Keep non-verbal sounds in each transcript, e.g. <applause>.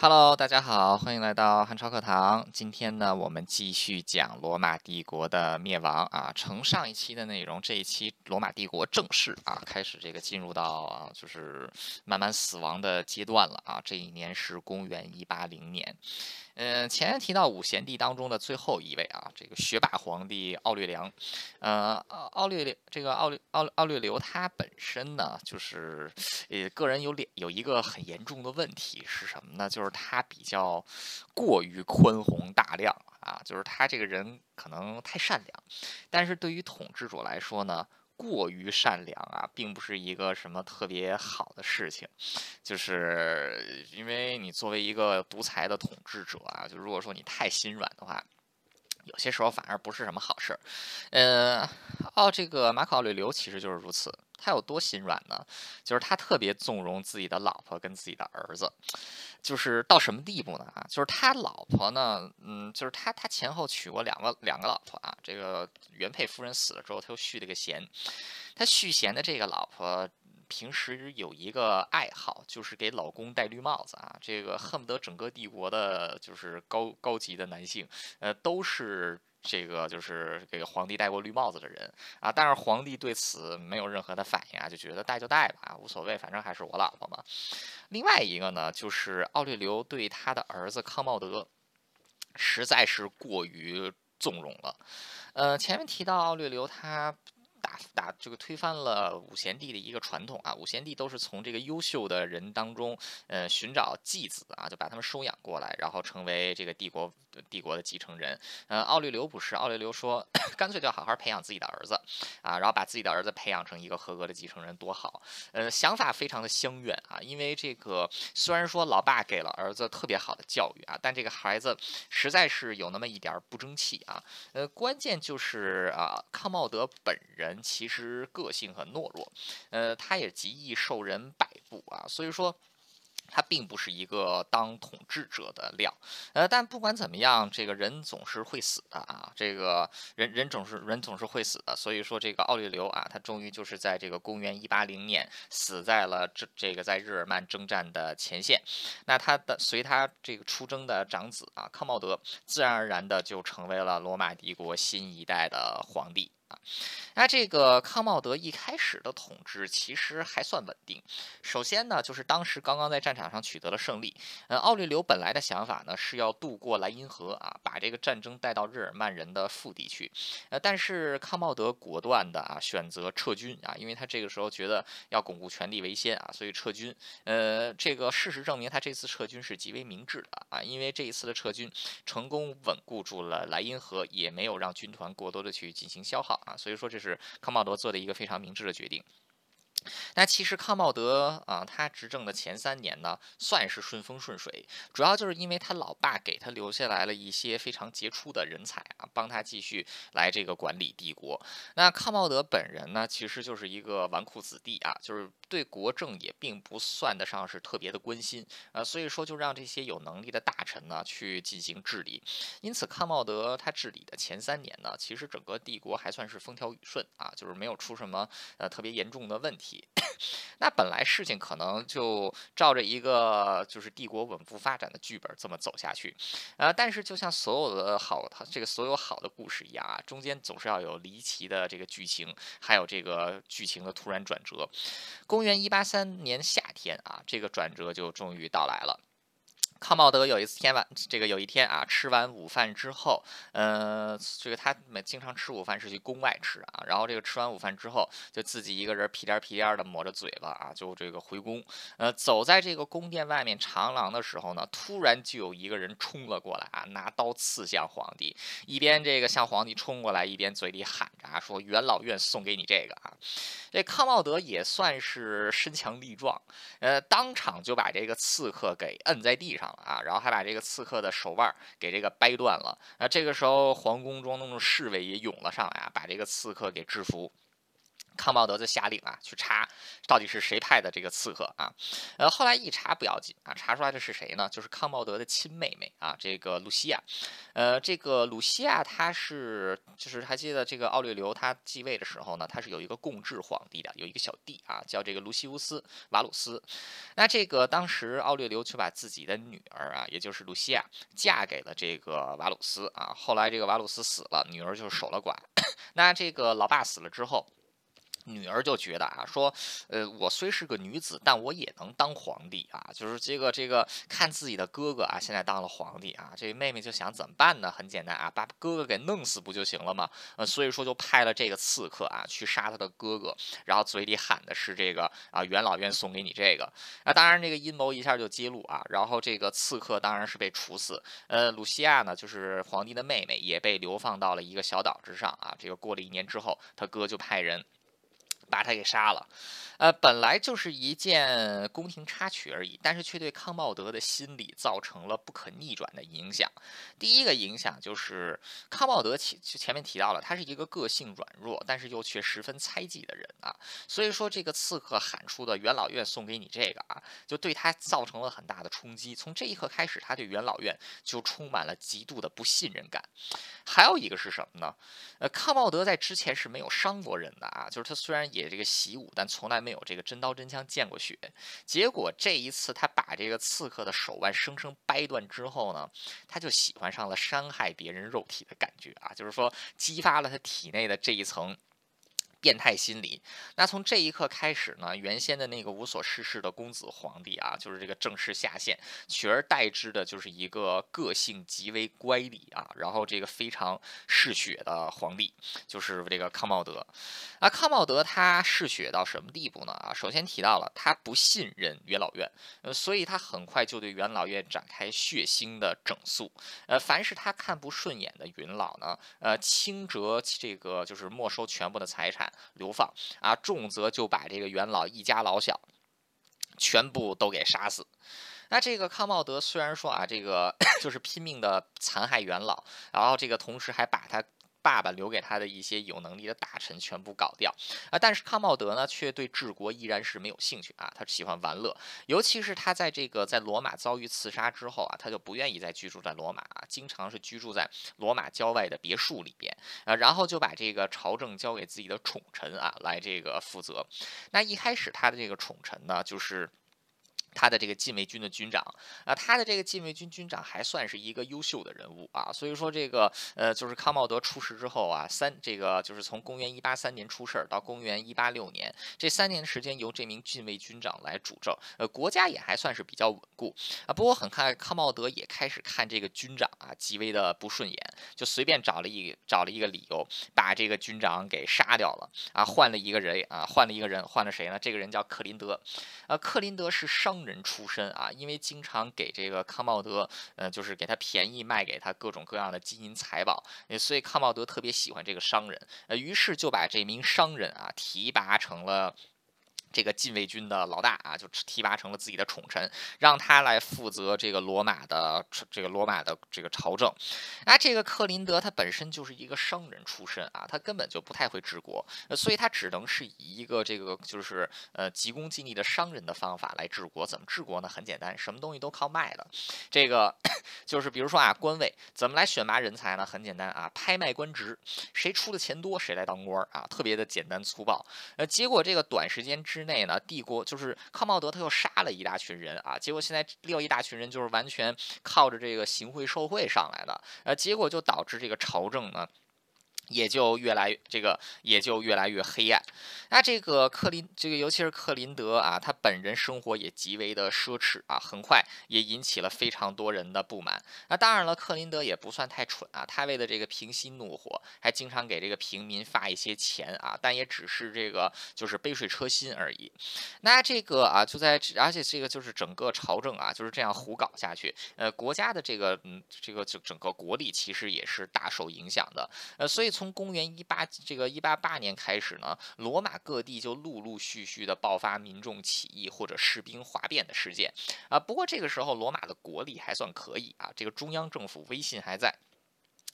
Hello，大家好，欢迎来到汉朝课堂。今天呢，我们继续讲罗马帝国的灭亡啊。承上一期的内容，这一期罗马帝国正式啊开始这个进入到啊就是慢慢死亡的阶段了啊。这一年是公元一八零年。嗯，前面提到五贤帝当中的最后一位啊，这个学霸皇帝奥略良。呃，奥奥略这个奥奥奥略留他本身呢，就是呃个人有两有一个很严重的问题是什么呢？就是他比较过于宽宏大量啊，就是他这个人可能太善良，但是对于统治者来说呢。过于善良啊，并不是一个什么特别好的事情，就是因为你作为一个独裁的统治者啊，就如果说你太心软的话，有些时候反而不是什么好事儿。嗯，哦，这个马可奥里留其实就是如此，他有多心软呢？就是他特别纵容自己的老婆跟自己的儿子。就是到什么地步呢？啊，就是他老婆呢，嗯，就是他他前后娶过两个两个老婆啊。这个原配夫人死了之后，他又续了个弦。他续弦的这个老婆，平时有一个爱好，就是给老公戴绿帽子啊。这个恨不得整个帝国的，就是高高级的男性，呃，都是。这个就是给皇帝戴过绿帽子的人啊，但是皇帝对此没有任何的反应啊，就觉得戴就戴吧，无所谓，反正还是我老婆嘛。另外一个呢，就是奥利留对他的儿子康茂德实在是过于纵容了。呃，前面提到奥利留他。打打这个推翻了五贤帝的一个传统啊，五贤帝都是从这个优秀的人当中，呃，寻找继子啊，就把他们收养过来，然后成为这个帝国帝国的继承人。呃，奥律留不是，奥律留说，<coughs> 干脆就好好培养自己的儿子啊，然后把自己的儿子培养成一个合格的继承人，多好。呃，想法非常的相远啊，因为这个虽然说老爸给了儿子特别好的教育啊，但这个孩子实在是有那么一点不争气啊。呃，关键就是啊，康茂德本人。其实个性很懦弱，呃，他也极易受人摆布啊，所以说。他并不是一个当统治者的料，呃，但不管怎么样，这个人总是会死的啊，这个人人总是人总是会死的，所以说这个奥利留啊，他终于就是在这个公元一八零年死在了这这个在日耳曼征战的前线，那他的随他这个出征的长子啊康茂德，自然而然的就成为了罗马帝国新一代的皇帝啊。那这个康茂德一开始的统治其实还算稳定，首先呢，就是当时刚刚在战场上取得了胜利。呃，奥利留本来的想法呢是要渡过莱茵河啊，把这个战争带到日耳曼人的腹地去。呃，但是康茂德果断的啊选择撤军啊，因为他这个时候觉得要巩固权力为先啊，所以撤军。呃，这个事实证明他这次撤军是极为明智的啊，因为这一次的撤军成功稳固住了莱茵河，也没有让军团过多的去进行消耗啊，所以说这是康茂德做的一个非常明智的决定。那其实康茂德啊，他执政的前三年呢，算是顺风顺水，主要就是因为他老爸给他留下来了一些非常杰出的人才啊，帮他继续来这个管理帝国。那康茂德本人呢，其实就是一个纨绔子弟啊，就是对国政也并不算得上是特别的关心啊，所以说就让这些有能力的大臣呢去进行治理。因此，康茂德他治理的前三年呢，其实整个帝国还算是风调雨顺啊，就是没有出什么呃特别严重的问题。<coughs> 那本来事情可能就照着一个就是帝国稳步发展的剧本这么走下去，呃，但是就像所有的好这个所有好的故事一样啊，中间总是要有离奇的这个剧情，还有这个剧情的突然转折。公元一八三年夏天啊，这个转折就终于到来了。康茂德有一次天晚，这个有一天啊，吃完午饭之后，呃，这个他每经常吃午饭是去宫外吃啊，然后这个吃完午饭之后，就自己一个人屁颠屁颠的抹着嘴巴啊，就这个回宫。呃，走在这个宫殿外面长廊的时候呢，突然就有一个人冲了过来啊，拿刀刺向皇帝，一边这个向皇帝冲过来，一边嘴里喊着啊，说元老院送给你这个啊。这康茂德也算是身强力壮，呃，当场就把这个刺客给摁在地上。啊，然后还把这个刺客的手腕给这个掰断了。那，这个时候皇宫中那种侍卫也涌了上来啊，把这个刺客给制服。康茂德就下令啊，去查到底是谁派的这个刺客啊？呃，后来一查不要紧啊，查出来的是谁呢？就是康茂德的亲妹妹啊，这个露西亚。呃，这个露西亚她是就是还记得这个奥略留他继位的时候呢，他是有一个共治皇帝的，有一个小弟啊，叫这个卢西乌斯瓦鲁斯。那这个当时奥略留就把自己的女儿啊，也就是露西亚嫁给了这个瓦鲁斯啊。后来这个瓦鲁斯死了，女儿就守了寡。<coughs> 那这个老爸死了之后。女儿就觉得啊，说，呃，我虽是个女子，但我也能当皇帝啊。就是这个这个，看自己的哥哥啊，现在当了皇帝啊，这妹妹就想怎么办呢？很简单啊，把哥哥给弄死不就行了吗？呃，所以说就派了这个刺客啊，去杀他的哥哥，然后嘴里喊的是这个啊，元老院送给你这个。那当然，这个阴谋一下就揭露啊，然后这个刺客当然是被处死。呃，鲁西亚呢，就是皇帝的妹妹，也被流放到了一个小岛之上啊。这个过了一年之后，他哥就派人。把他给杀了，呃，本来就是一件宫廷插曲而已，但是却对康茂德的心理造成了不可逆转的影响。第一个影响就是康茂德前前面提到了，他是一个个性软弱，但是又却十分猜忌的人啊。所以说，这个刺客喊出的元老院送给你这个啊，就对他造成了很大的冲击。从这一刻开始，他对元老院就充满了极度的不信任感。还有一个是什么呢？呃，康茂德在之前是没有伤过人的啊，就是他虽然这个习武，但从来没有这个真刀真枪见过血。结果这一次，他把这个刺客的手腕生生掰断之后呢，他就喜欢上了伤害别人肉体的感觉啊，就是说激发了他体内的这一层。变态心理。那从这一刻开始呢，原先的那个无所事事的公子皇帝啊，就是这个正式下线，取而代之的就是一个个性极为乖戾啊，然后这个非常嗜血的皇帝，就是这个康茂德。啊，康茂德他嗜血到什么地步呢？啊，首先提到了他不信任元老院，呃，所以他很快就对元老院展开血腥的整肃。呃，凡是他看不顺眼的元老呢，呃，轻则这个就是没收全部的财产。流放啊，重则就把这个元老一家老小全部都给杀死。那这个康茂德虽然说啊，这个 <coughs> 就是拼命的残害元老，然后这个同时还把他。爸爸留给他的一些有能力的大臣全部搞掉啊！但是康茂德呢，却对治国依然是没有兴趣啊！他喜欢玩乐，尤其是他在这个在罗马遭遇刺杀之后啊，他就不愿意再居住在罗马啊，经常是居住在罗马郊外的别墅里边啊，然后就把这个朝政交给自己的宠臣啊来这个负责。那一开始他的这个宠臣呢，就是。他的这个禁卫军的军长啊，他的这个禁卫军军长还算是一个优秀的人物啊，所以说这个呃，就是康茂德出事之后啊，三这个就是从公元一八三年出事儿到公元一八六年这三年的时间由这名禁卫军长来主政，呃，国家也还算是比较稳固啊。不过很快康茂德也开始看这个军长啊极为的不顺眼，就随便找了一找了一个理由把这个军长给杀掉了啊，换了一个人啊，换了一个人，换了谁呢？这个人叫克林德，呃，克林德是商。商人出身啊，因为经常给这个康茂德，呃，就是给他便宜卖给他各种各样的金银财宝，所以康茂德特别喜欢这个商人，呃，于是就把这名商人啊提拔成了。这个禁卫军的老大啊，就提拔成了自己的宠臣，让他来负责这个罗马的这个罗马的这个朝政。啊，这个克林德他本身就是一个商人出身啊，他根本就不太会治国，所以他只能是以一个这个就是呃急功近利的商人的方法来治国。怎么治国呢？很简单，什么东西都靠卖的。这个 <coughs> 就是比如说啊，官位怎么来选拔人才呢？很简单啊，拍卖官职，谁出的钱多谁来当官啊，特别的简单粗暴。呃，结果这个短时间之之内呢，帝国就是康茂德，他又杀了一大群人啊，结果现在另一大群人就是完全靠着这个行贿受贿上来的，呃，结果就导致这个朝政呢。也就越来这个也就越来越黑暗。那这个克林这个尤其是克林德啊，他本人生活也极为的奢侈啊，很快也引起了非常多人的不满。那当然了，克林德也不算太蠢啊，他为了这个平息怒火，还经常给这个平民发一些钱啊，但也只是这个就是杯水车薪而已。那这个啊，就在而且这个就是整个朝政啊，就是这样胡搞下去，呃，国家的这个嗯这个整整个国力其实也是大受影响的。呃，所以。从公元一八这个一八八年开始呢，罗马各地就陆陆续续的爆发民众起义或者士兵哗变的事件啊。不过这个时候罗马的国力还算可以啊，这个中央政府威信还在。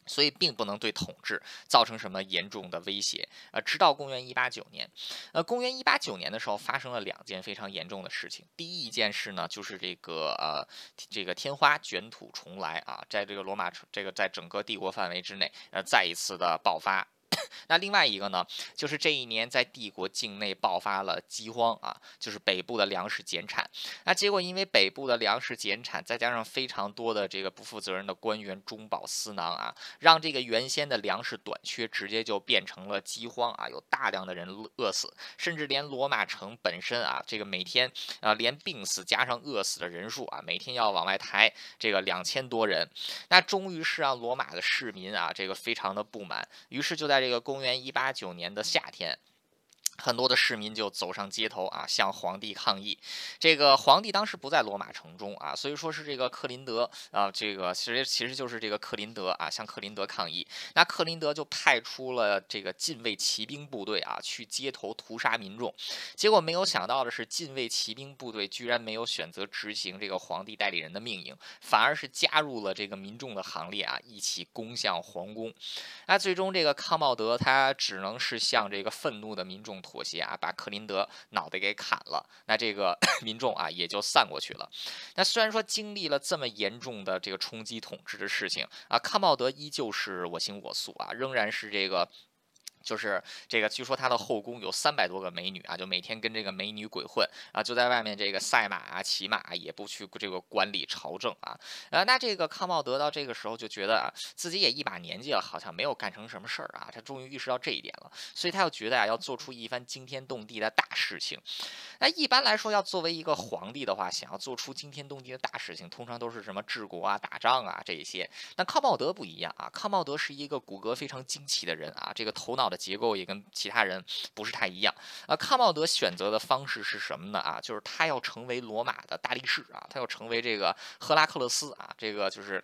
所以并不能对统治造成什么严重的威胁。呃，直到公元一八九年，呃，公元一八九年的时候，发生了两件非常严重的事情。第一件事呢，就是这个呃，这个天花卷土重来啊，在这个罗马这个在整个帝国范围之内，呃，再一次的爆发。那另外一个呢，就是这一年在帝国境内爆发了饥荒啊，就是北部的粮食减产。那结果因为北部的粮食减产，再加上非常多的这个不负责任的官员中饱私囊啊，让这个原先的粮食短缺直接就变成了饥荒啊，有大量的人饿死，甚至连罗马城本身啊，这个每天啊连病死加上饿死的人数啊，每天要往外抬这个两千多人。那终于是让罗马的市民啊，这个非常的不满，于是就在这个公元一八九年的夏天。很多的市民就走上街头啊，向皇帝抗议。这个皇帝当时不在罗马城中啊，所以说是这个克林德啊，这个其实其实就是这个克林德啊，向克林德抗议。那克林德就派出了这个禁卫骑兵部队啊，去街头屠杀民众。结果没有想到的是，禁卫骑兵部队居然没有选择执行这个皇帝代理人的命令，反而是加入了这个民众的行列啊，一起攻向皇宫。那最终这个康茂德他只能是向这个愤怒的民众。妥协啊，把克林德脑袋给砍了，那这个 <coughs> 民众啊也就散过去了。那虽然说经历了这么严重的这个冲击统治的事情啊，康茂德依旧是我行我素啊，仍然是这个。就是这个，据说他的后宫有三百多个美女啊，就每天跟这个美女鬼混啊，就在外面这个赛马啊、骑马，也不去这个管理朝政啊。呃，那这个康茂德到这个时候就觉得啊，自己也一把年纪了，好像没有干成什么事儿啊。他终于意识到这一点了，所以他又觉得啊，要做出一番惊天动地的大事情。那一般来说，要作为一个皇帝的话，想要做出惊天动地的大事情，通常都是什么治国啊、打仗啊这一些。但康茂德不一样啊，康茂德是一个骨骼非常惊奇的人啊，这个头脑。结构也跟其他人不是太一样啊。康茂德选择的方式是什么呢？啊，就是他要成为罗马的大力士啊，他要成为这个赫拉克勒斯啊，这个就是。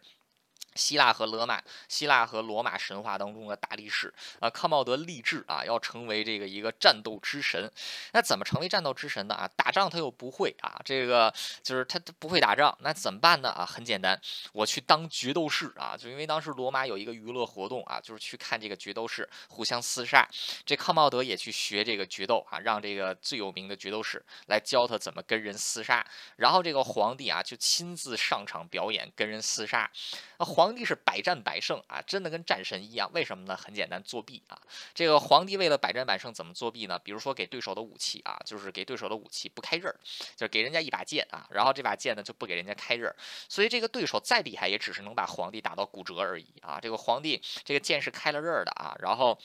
希腊和罗马，希腊和罗马神话当中的大力士啊，康茂德立志啊，要成为这个一个战斗之神。那怎么成为战斗之神呢？啊，打仗他又不会啊，这个就是他他不会打仗，那怎么办呢？啊，很简单，我去当决斗士啊，就因为当时罗马有一个娱乐活动啊，就是去看这个决斗士互相厮杀。这康茂德也去学这个决斗啊，让这个最有名的决斗士来教他怎么跟人厮杀。然后这个皇帝啊，就亲自上场表演跟人厮杀。那皇皇帝是百战百胜啊，真的跟战神一样。为什么呢？很简单，作弊啊。这个皇帝为了百战百胜，怎么作弊呢？比如说给对手的武器啊，就是给对手的武器不开刃儿，就是给人家一把剑啊，然后这把剑呢就不给人家开刃儿，所以这个对手再厉害，也只是能把皇帝打到骨折而已啊。这个皇帝这个剑是开了刃儿的啊，然后。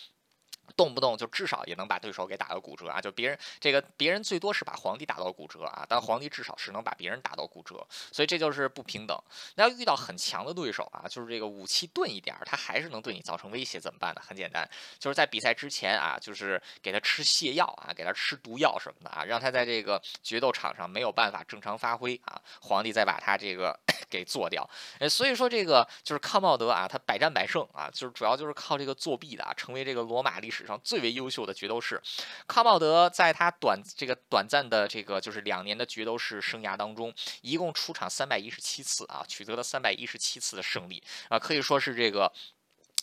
动不动就至少也能把对手给打到骨折啊！就别人这个别人最多是把皇帝打到骨折啊，但皇帝至少是能把别人打到骨折，所以这就是不平等。那要遇到很强的对手啊，就是这个武器钝一点，他还是能对你造成威胁，怎么办呢？很简单，就是在比赛之前啊，就是给他吃泻药啊，给他吃毒药什么的啊，让他在这个决斗场上没有办法正常发挥啊，皇帝再把他这个 <clears throat> 给做掉。哎，所以说这个就是康茂德啊，他百战百胜啊，就是主要就是靠这个作弊的啊，成为这个罗马历史。史上最为优秀的角斗士康茂德，在他短这个短暂的这个就是两年的角斗士生涯当中，一共出场三百一十七次啊，取得了三百一十七次的胜利啊，可以说是这个。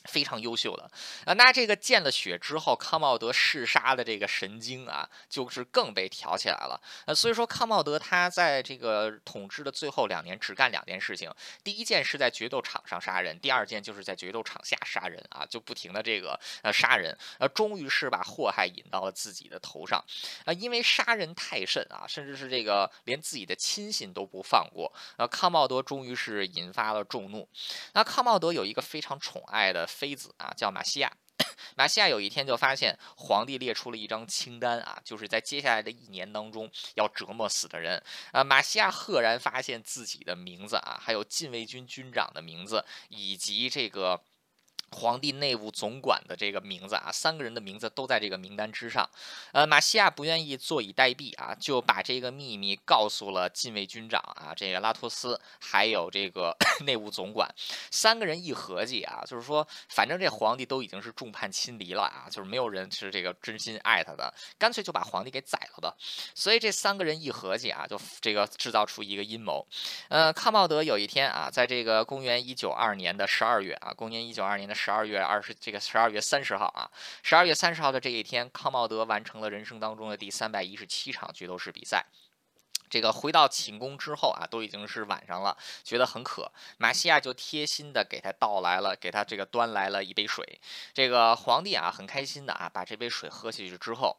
非常优秀的啊，那这个见了血之后，康茂德嗜杀的这个神经啊，就是更被挑起来了。呃，所以说康茂德他在这个统治的最后两年，只干两件事情：第一件是在决斗场上杀人，第二件就是在决斗场下杀人啊，就不停的这个呃杀人，呃，终于是把祸害引到了自己的头上啊，因为杀人太甚啊，甚至是这个连自己的亲信都不放过，啊，康茂德终于是引发了众怒。那康茂德有一个非常宠爱的。妃子啊，叫马西亚。<coughs> 马西亚有一天就发现皇帝列出了一张清单啊，就是在接下来的一年当中要折磨死的人啊。马西亚赫然发现自己的名字啊，还有禁卫军军长的名字，以及这个。皇帝内务总管的这个名字啊，三个人的名字都在这个名单之上。呃，马西亚不愿意坐以待毙啊，就把这个秘密告诉了禁卫军长啊，这个拉托斯，还有这个 <coughs> 内务总管。三个人一合计啊，就是说，反正这皇帝都已经是众叛亲离了啊，就是没有人是这个真心爱他的，干脆就把皇帝给宰了吧。所以这三个人一合计啊，就这个制造出一个阴谋。呃，康茂德有一天啊，在这个公元一九二年的十二月啊，公元一九二年的。十二月二十这个十二月三十号啊，十二月三十号的这一天，康茂德完成了人生当中的第三百一十七场决斗士比赛。这个回到寝宫之后啊，都已经是晚上了，觉得很渴，马西亚就贴心的给他倒来了，给他这个端来了一杯水。这个皇帝啊，很开心的啊，把这杯水喝下去之后。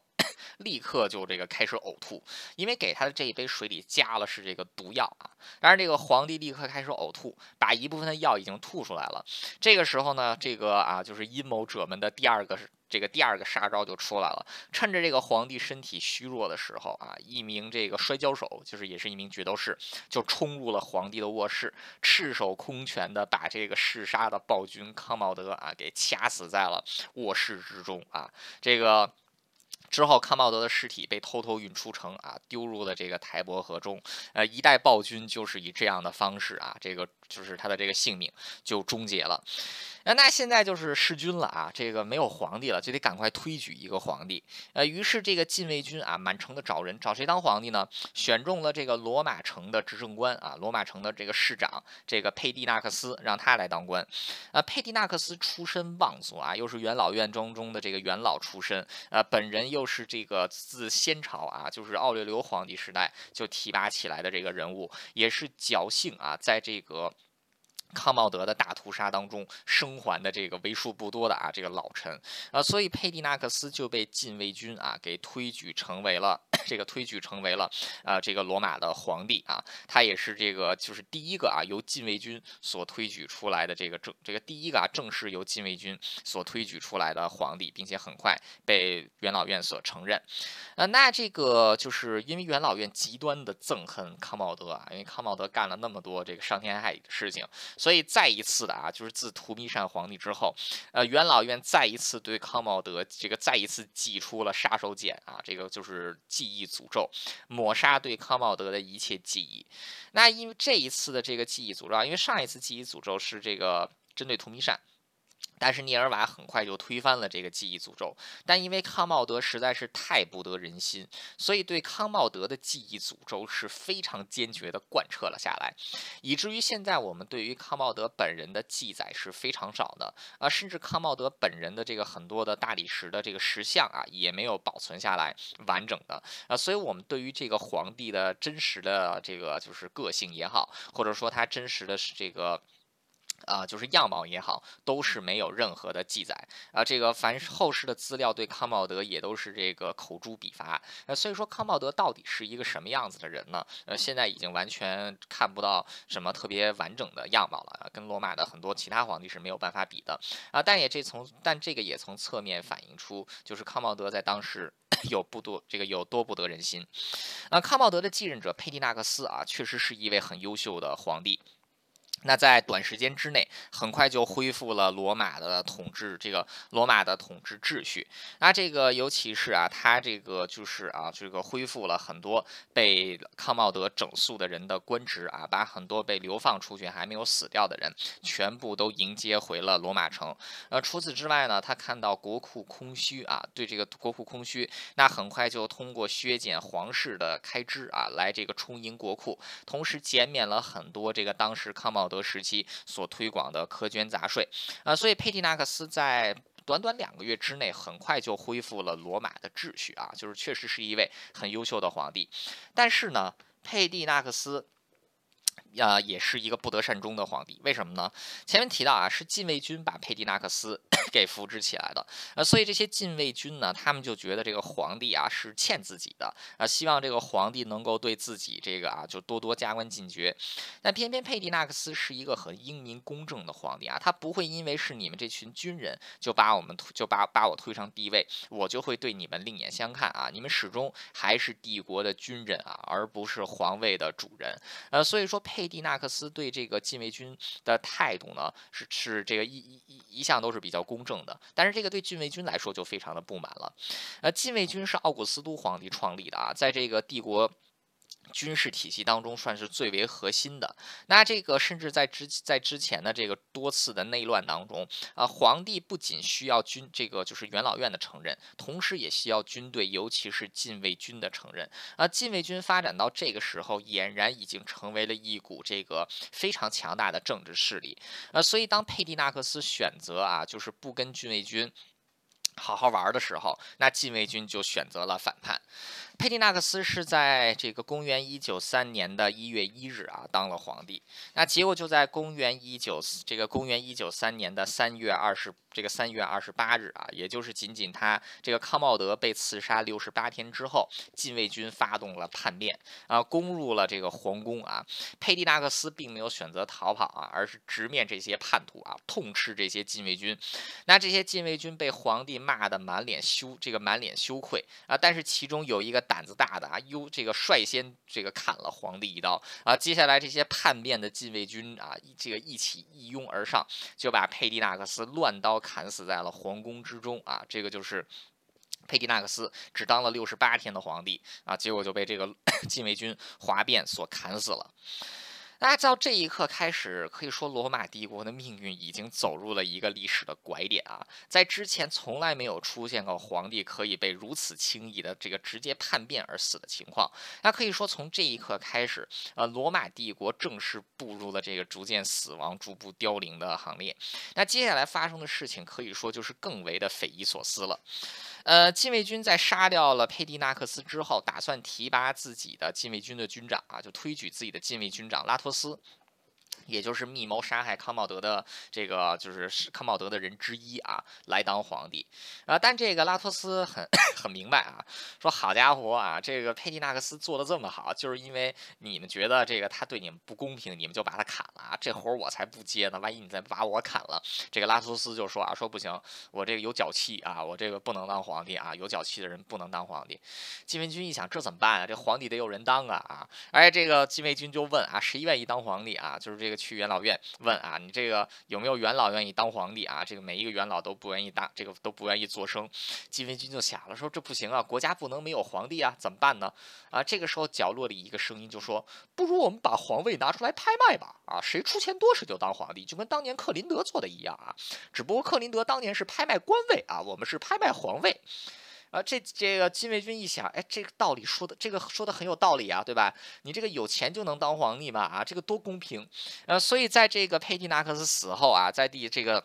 立刻就这个开始呕吐，因为给他的这一杯水里加了是这个毒药啊。当然，这个皇帝立刻开始呕吐，把一部分的药已经吐出来了。这个时候呢，这个啊就是阴谋者们的第二个这个第二个杀招就出来了。趁着这个皇帝身体虚弱的时候啊，一名这个摔跤手，就是也是一名决斗士，就冲入了皇帝的卧室，赤手空拳的把这个嗜杀的暴君康茂德啊给掐死在了卧室之中啊。这个。之后，康茂德的尸体被偷偷运出城啊，丢入了这个台伯河中。呃，一代暴君就是以这样的方式啊，这个就是他的这个性命就终结了。那那现在就是弑君了啊！这个没有皇帝了，就得赶快推举一个皇帝。呃，于是这个禁卫军啊，满城的找人，找谁当皇帝呢？选中了这个罗马城的执政官啊，罗马城的这个市长，这个佩蒂纳克斯，让他来当官。啊，佩蒂纳克斯出身望族啊，又是元老院中中的这个元老出身，呃，本人又是这个自先朝啊，就是奥略留皇帝时代就提拔起来的这个人物，也是侥幸啊，在这个。康茂德的大屠杀当中生还的这个为数不多的啊这个老臣。啊，所以佩蒂纳克斯就被禁卫军啊给推举成为了这个推举成为了啊这个罗马的皇帝啊，他也是这个就是第一个啊由禁卫军所推举出来的这个正这个第一个啊正式由禁卫军所推举出来的皇帝，并且很快被元老院所承认。呃，那这个就是因为元老院极端的憎恨康茂德啊，因为康茂德干了那么多这个伤天害理的事情。所以再一次的啊，就是自图密善皇帝之后，呃，元老院再一次对康茂德这个再一次祭出了杀手锏啊，这个就是记诅咒，抹杀对康茂德的一切记忆。那因为这一次的这个记忆诅咒，因为上一次记忆诅咒是这个针对图密善。但是涅尔瓦很快就推翻了这个记忆诅咒，但因为康茂德实在是太不得人心，所以对康茂德的记忆诅咒是非常坚决的贯彻了下来，以至于现在我们对于康茂德本人的记载是非常少的啊，甚至康茂德本人的这个很多的大理石的这个石像啊，也没有保存下来完整的啊，所以我们对于这个皇帝的真实的这个就是个性也好，或者说他真实的是这个。啊，就是样貌也好，都是没有任何的记载啊。这个凡是后世的资料对康茂德也都是这个口诛笔伐。呃，所以说康茂德到底是一个什么样子的人呢？呃，现在已经完全看不到什么特别完整的样貌了，跟罗马的很多其他皇帝是没有办法比的啊。但也这从但这个也从侧面反映出，就是康茂德在当时 <clears throat> 有不多这个有多不得人心。啊，康茂德的继任者佩蒂纳克斯啊，确实是一位很优秀的皇帝。那在短时间之内，很快就恢复了罗马的统治，这个罗马的统治秩序。那这个尤其是啊，他这个就是啊，这个恢复了很多被康茂德整肃的人的官职啊，把很多被流放出去还没有死掉的人，全部都迎接回了罗马城。呃，除此之外呢，他看到国库空虚啊，对这个国库空虚，那很快就通过削减皇室的开支啊，来这个充盈国库，同时减免了很多这个当时康茂。德时期所推广的苛捐杂税啊，所以佩蒂纳克斯在短短两个月之内，很快就恢复了罗马的秩序啊，就是确实是一位很优秀的皇帝。但是呢，佩蒂纳克斯。啊，也是一个不得善终的皇帝，为什么呢？前面提到啊，是禁卫军把佩蒂纳克斯 <coughs> 给扶植起来的，呃，所以这些禁卫军呢，他们就觉得这个皇帝啊是欠自己的，啊，希望这个皇帝能够对自己这个啊就多多加官进爵。但偏偏佩蒂纳克斯是一个很英明公正的皇帝啊，他不会因为是你们这群军人就把我们就把把我推上帝位，我就会对你们另眼相看啊，你们始终还是帝国的军人啊，而不是皇位的主人。呃，所以说佩。佩蒂纳克斯对这个禁卫军的态度呢，是是这个一一一一向都是比较公正的，但是这个对禁卫军来说就非常的不满了。呃，禁卫军是奥古斯都皇帝创立的啊，在这个帝国。军事体系当中算是最为核心的。那这个甚至在之在之前的这个多次的内乱当中啊，皇帝不仅需要军这个就是元老院的承认，同时也需要军队，尤其是禁卫军的承认啊。禁卫军发展到这个时候，俨然已经成为了一股这个非常强大的政治势力啊。所以当佩蒂纳克斯选择啊，就是不跟禁卫军好好玩的时候，那禁卫军就选择了反叛。佩蒂纳克斯是在这个公元一九三年的一月一日啊当了皇帝，那结果就在公元一九这个公元一九三年的三月二十这个三月二十八日啊，也就是仅仅他这个康茂德被刺杀六十八天之后，禁卫军发动了叛变啊，攻入了这个皇宫啊。佩蒂纳克斯并没有选择逃跑啊，而是直面这些叛徒啊，痛斥这些禁卫军。那这些禁卫军被皇帝骂得满脸羞这个满脸羞愧啊，但是其中有一个。胆子大的啊，优这个率先这个砍了皇帝一刀啊！接下来这些叛变的禁卫军啊，这个一起一拥而上，就把佩蒂纳克斯乱刀砍死在了皇宫之中啊！这个就是佩蒂纳克斯只当了六十八天的皇帝啊，结果就被这个 <coughs> 禁卫军哗变所砍死了。那到这一刻开始，可以说罗马帝国的命运已经走入了一个历史的拐点啊！在之前从来没有出现过皇帝可以被如此轻易的这个直接叛变而死的情况。那可以说从这一刻开始，呃，罗马帝国正式步入了这个逐渐死亡、逐步凋零的行列。那接下来发生的事情可以说就是更为的匪夷所思了。呃，禁卫军在杀掉了佩蒂纳克斯之后，打算提拔自己的禁卫军的军长啊，就推举自己的禁卫军长拉托斯。也就是密谋杀害康茂德的这个就是康茂德的人之一啊，来当皇帝啊。但这个拉托斯很 <coughs> 很明白啊，说好家伙啊，这个佩蒂纳克斯做的这么好，就是因为你们觉得这个他对你们不公平，你们就把他砍了啊。这活儿我才不接呢，万一你再把我砍了，这个拉托斯就说啊，说不行，我这个有脚气啊，我这个不能当皇帝啊，有脚气的人不能当皇帝。禁卫军一想，这怎么办啊？这皇帝得有人当啊啊！哎，这个禁卫军就问啊，谁愿意当皇帝啊？就是这这个。去元老院问啊，你这个有没有元老愿意当皇帝啊？这个每一个元老都不愿意当，这个都不愿意做声。禁卫军就想了，说这不行啊，国家不能没有皇帝啊，怎么办呢？啊，这个时候角落里一个声音就说，不如我们把皇位拿出来拍卖吧！啊，谁出钱多谁就当皇帝，就跟当年克林德做的一样啊。只不过克林德当年是拍卖官位啊，我们是拍卖皇位。啊，这这个禁卫军一想，哎，这个道理说的，这个说的很有道理啊，对吧？你这个有钱就能当皇帝嘛？啊，这个多公平！呃，所以在这个佩蒂纳克斯死后啊，在第这个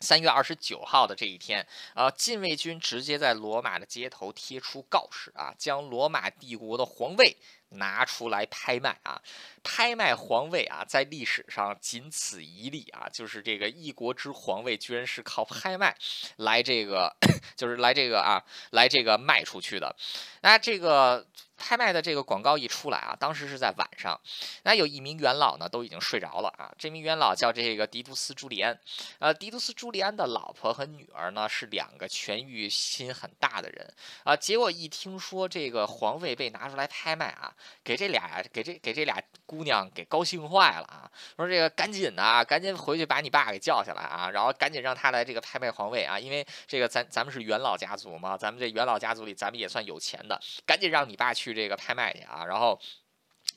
三月二十九号的这一天，啊，禁卫军直接在罗马的街头贴出告示啊，将罗马帝国的皇位。拿出来拍卖啊！拍卖皇位啊，在历史上仅此一例啊，就是这个一国之皇位居然是靠拍卖来这个，<coughs> 就是来这个啊，来这个卖出去的。那这个拍卖的这个广告一出来啊，当时是在晚上，那有一名元老呢都已经睡着了啊。这名元老叫这个狄杜斯·朱利安，呃，狄杜斯·朱利安的老婆和女儿呢是两个权欲心很大的人啊。结果一听说这个皇位被拿出来拍卖啊。给这俩给这给这俩姑娘给高兴坏了啊！说这个赶紧的啊，赶紧回去把你爸给叫下来啊！然后赶紧让他来这个拍卖皇位啊！因为这个咱咱们是元老家族嘛，咱们这元老家族里咱们也算有钱的，赶紧让你爸去这个拍卖去啊！然后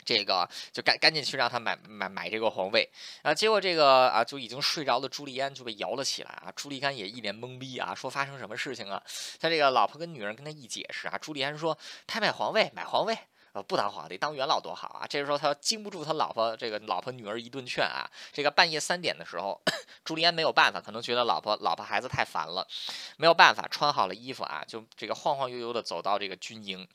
这个就赶赶紧去让他买买买这个皇位啊！结果这个啊就已经睡着的朱利安就被摇了起来啊！朱利安也一脸懵逼啊，说发生什么事情啊？他这个老婆跟女人跟他一解释啊，朱利安说拍卖皇位买皇位。啊，不当皇帝，当元老多好啊！这个时候他经不住他老婆这个老婆女儿一顿劝啊，这个半夜三点的时候，朱利安没有办法，可能觉得老婆老婆孩子太烦了，没有办法，穿好了衣服啊，就这个晃晃悠悠的走到这个军营，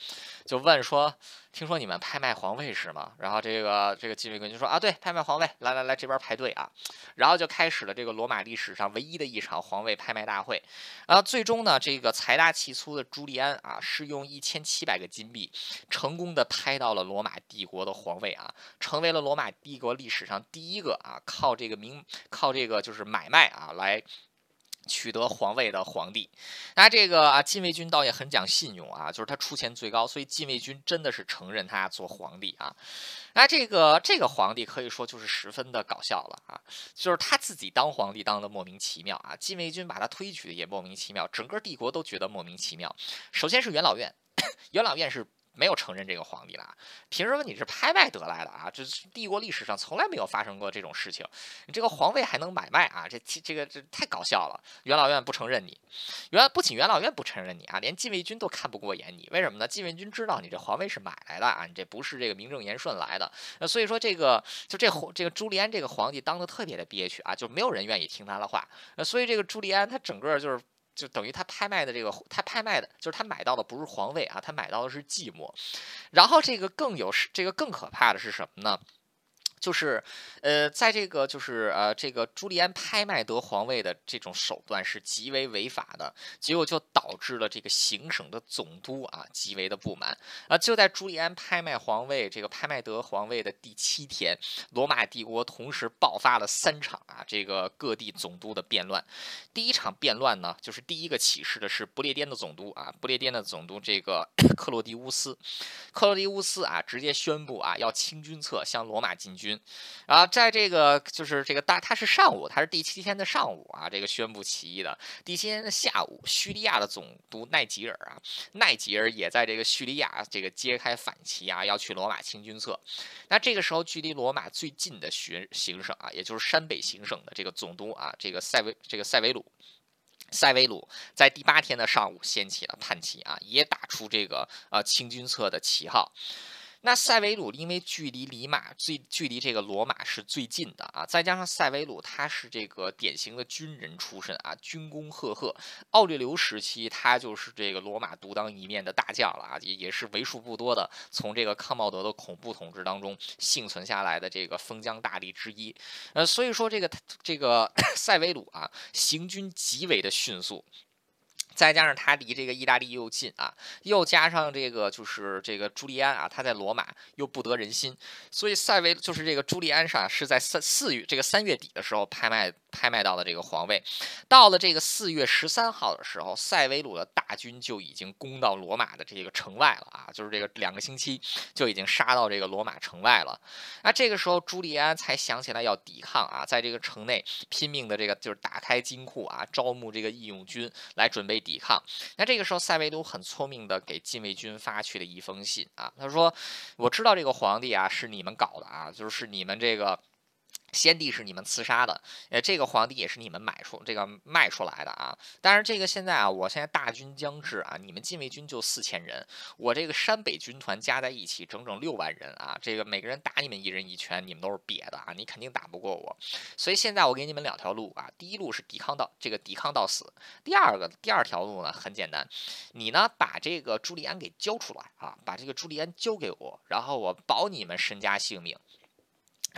就问说。听说你们拍卖皇位是吗？然后这个这个禁卫军就说啊，对，拍卖皇位，来来来，这边排队啊。然后就开始了这个罗马历史上唯一的一场皇位拍卖大会。啊，最终呢，这个财大气粗的朱利安啊，是用一千七百个金币，成功的拍到了罗马帝国的皇位啊，成为了罗马帝国历史上第一个啊，靠这个名，靠这个就是买卖啊来。取得皇位的皇帝，那这个啊，禁卫军倒也很讲信用啊，就是他出钱最高，所以禁卫军真的是承认他做皇帝啊。那这个这个皇帝可以说就是十分的搞笑了啊，就是他自己当皇帝当的莫名其妙啊，禁卫军把他推举的也莫名其妙，整个帝国都觉得莫名其妙。首先是元老院，<coughs> 元老院是。没有承认这个皇帝了。凭什么你是拍卖得来的啊？这帝国历史上从来没有发生过这种事情，你这个皇位还能买卖啊？这这个这太搞笑了！元老院不承认你，元不仅元老院不承认你啊，连禁卫军都看不过眼你。为什么呢？禁卫军知道你这皇位是买来的啊，你这不是这个名正言顺来的。那所以说这个就这这个朱利安这个皇帝当的特别的憋屈啊，就没有人愿意听他的话。那所以这个朱利安他整个就是。就等于他拍卖的这个，他拍卖的就是他买到的不是皇位啊，他买到的是寂寞。然后这个更有这个更可怕的是什么呢？就是，呃，在这个就是呃，这个朱利安拍卖得皇位的这种手段是极为违法的，结果就导致了这个行省的总督啊极为的不满啊。就在朱利安拍卖皇位，这个拍卖得皇位的第七天，罗马帝国同时爆发了三场啊这个各地总督的变乱。第一场变乱呢，就是第一个起事的是不列颠的总督啊，不列颠的总督这个 <clears throat> 克洛迪乌斯，克洛迪乌斯啊直接宣布啊要清君侧，向罗马进军。军然后，在这个就是这个大，他是上午，他是第七天的上午啊，这个宣布起义的。第七天的下午，叙利亚的总督奈吉尔啊，奈吉尔也在这个叙利亚这个揭开反旗啊，要去罗马清君侧。那这个时候，距离罗马最近的巡行省啊，也就是山北行省的这个总督啊，这个塞维这个塞维鲁，塞维鲁在第八天的上午掀起了叛旗啊，也打出这个呃清君侧的旗号。那塞维鲁因为距离里马最距离这个罗马是最近的啊，再加上塞维鲁他是这个典型的军人出身啊，军功赫赫。奥利留时期他就是这个罗马独当一面的大将了啊，也也是为数不多的从这个康茂德的恐怖统治当中幸存下来的这个封疆大吏之一。呃，所以说这个这个 <coughs> 塞维鲁啊，行军极为的迅速。再加上他离这个意大利又近啊，又加上这个就是这个朱利安啊，他在罗马又不得人心，所以塞维就是这个朱利安上是在三四月这个三月底的时候拍卖。拍卖到的这个皇位，到了这个四月十三号的时候，塞维鲁的大军就已经攻到罗马的这个城外了啊，就是这个两个星期就已经杀到这个罗马城外了。那这个时候，朱利安才想起来要抵抗啊，在这个城内拼命的这个就是打开金库啊，招募这个义勇军来准备抵抗。那这个时候，塞维都很聪明的给禁卫军发去了一封信啊，他说：“我知道这个皇帝啊是你们搞的啊，就是你们这个。”先帝是你们刺杀的，呃，这个皇帝也是你们买出这个卖出来的啊。但是这个现在啊，我现在大军将至啊，你们禁卫军就四千人，我这个山北军团加在一起整整六万人啊。这个每个人打你们一人一拳，你们都是瘪的啊，你肯定打不过我。所以现在我给你们两条路啊，第一路是抵抗到这个抵抗到死，第二个第二条路呢很简单，你呢把这个朱利安给交出来啊，把这个朱利安交给我，然后我保你们身家性命。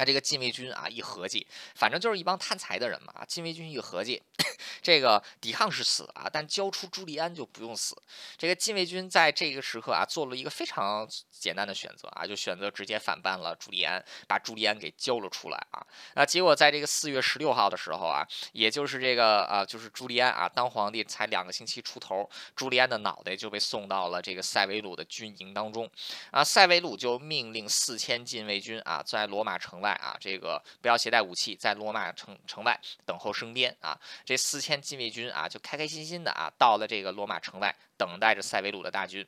那这个禁卫军啊，一合计，反正就是一帮贪财的人嘛。禁卫军一合计，<coughs> 这个抵抗是死啊，但交出朱利安就不用死。这个禁卫军在这个时刻啊，做了一个非常简单的选择啊，就选择直接反叛了朱利安，把朱利安给交了出来啊。那结果在这个四月十六号的时候啊，也就是这个啊，就是朱利安啊当皇帝才两个星期出头，朱利安的脑袋就被送到了这个塞维鲁的军营当中啊。塞维鲁就命令四千禁卫军啊，在罗马城。外啊，这个不要携带武器，在罗马城城外等候升鞭啊。这四千禁卫军啊，就开开心心的啊，到了这个罗马城外，等待着塞维鲁的大军。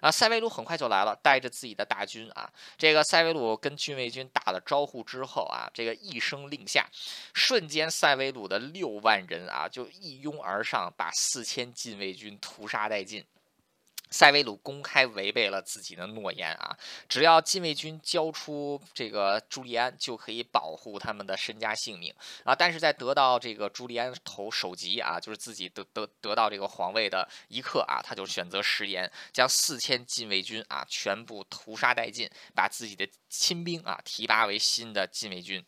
啊，塞维鲁很快就来了，带着自己的大军啊。这个塞维鲁跟禁卫军打了招呼之后啊，这个一声令下，瞬间塞维鲁的六万人啊，就一拥而上，把四千禁卫军屠杀殆尽。塞维鲁公开违背了自己的诺言啊！只要禁卫军交出这个朱利安，就可以保护他们的身家性命啊！但是在得到这个朱利安头首级啊，就是自己得得得到这个皇位的一刻啊，他就选择食言，将四千禁卫军啊全部屠杀殆尽，把自己的亲兵啊提拔为新的禁卫军。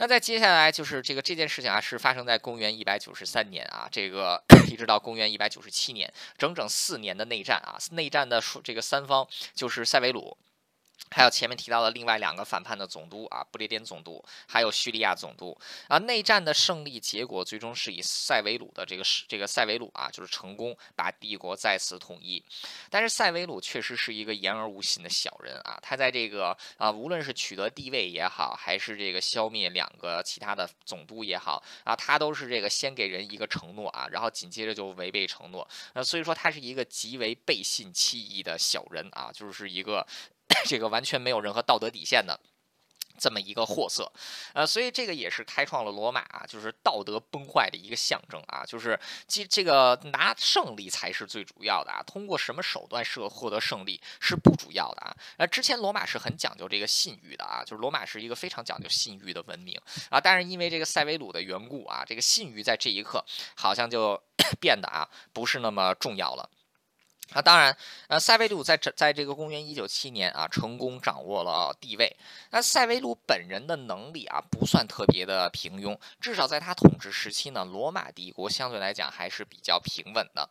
那在接下来就是这个这件事情啊，是发生在公元一百九十三年啊，这个 <clears throat> 一直到公元一百九十七年，整整四年的内战啊，内战的这个三方就是塞维鲁。还有前面提到的另外两个反叛的总督啊，不列颠总督，还有叙利亚总督啊。内战的胜利结果最终是以塞维鲁的这个是这个塞维鲁啊，就是成功把帝国再次统一。但是塞维鲁确实是一个言而无信的小人啊，他在这个啊，无论是取得地位也好，还是这个消灭两个其他的总督也好啊，他都是这个先给人一个承诺啊，然后紧接着就违背承诺。那所以说他是一个极为背信弃义的小人啊，就是一个。<coughs> 这个完全没有任何道德底线的这么一个货色，呃，所以这个也是开创了罗马啊，就是道德崩坏的一个象征啊，就是这这个拿胜利才是最主要的啊，通过什么手段是获得胜利是不主要的啊。呃，之前罗马是很讲究这个信誉的啊，就是罗马是一个非常讲究信誉的文明啊，但是因为这个塞维鲁的缘故啊，这个信誉在这一刻好像就 <coughs> 变得啊不是那么重要了。啊，当然，呃，塞维鲁在这在这个公元一九七年啊，成功掌握了地位。那塞维鲁本人的能力啊，不算特别的平庸，至少在他统治时期呢，罗马帝国相对来讲还是比较平稳的。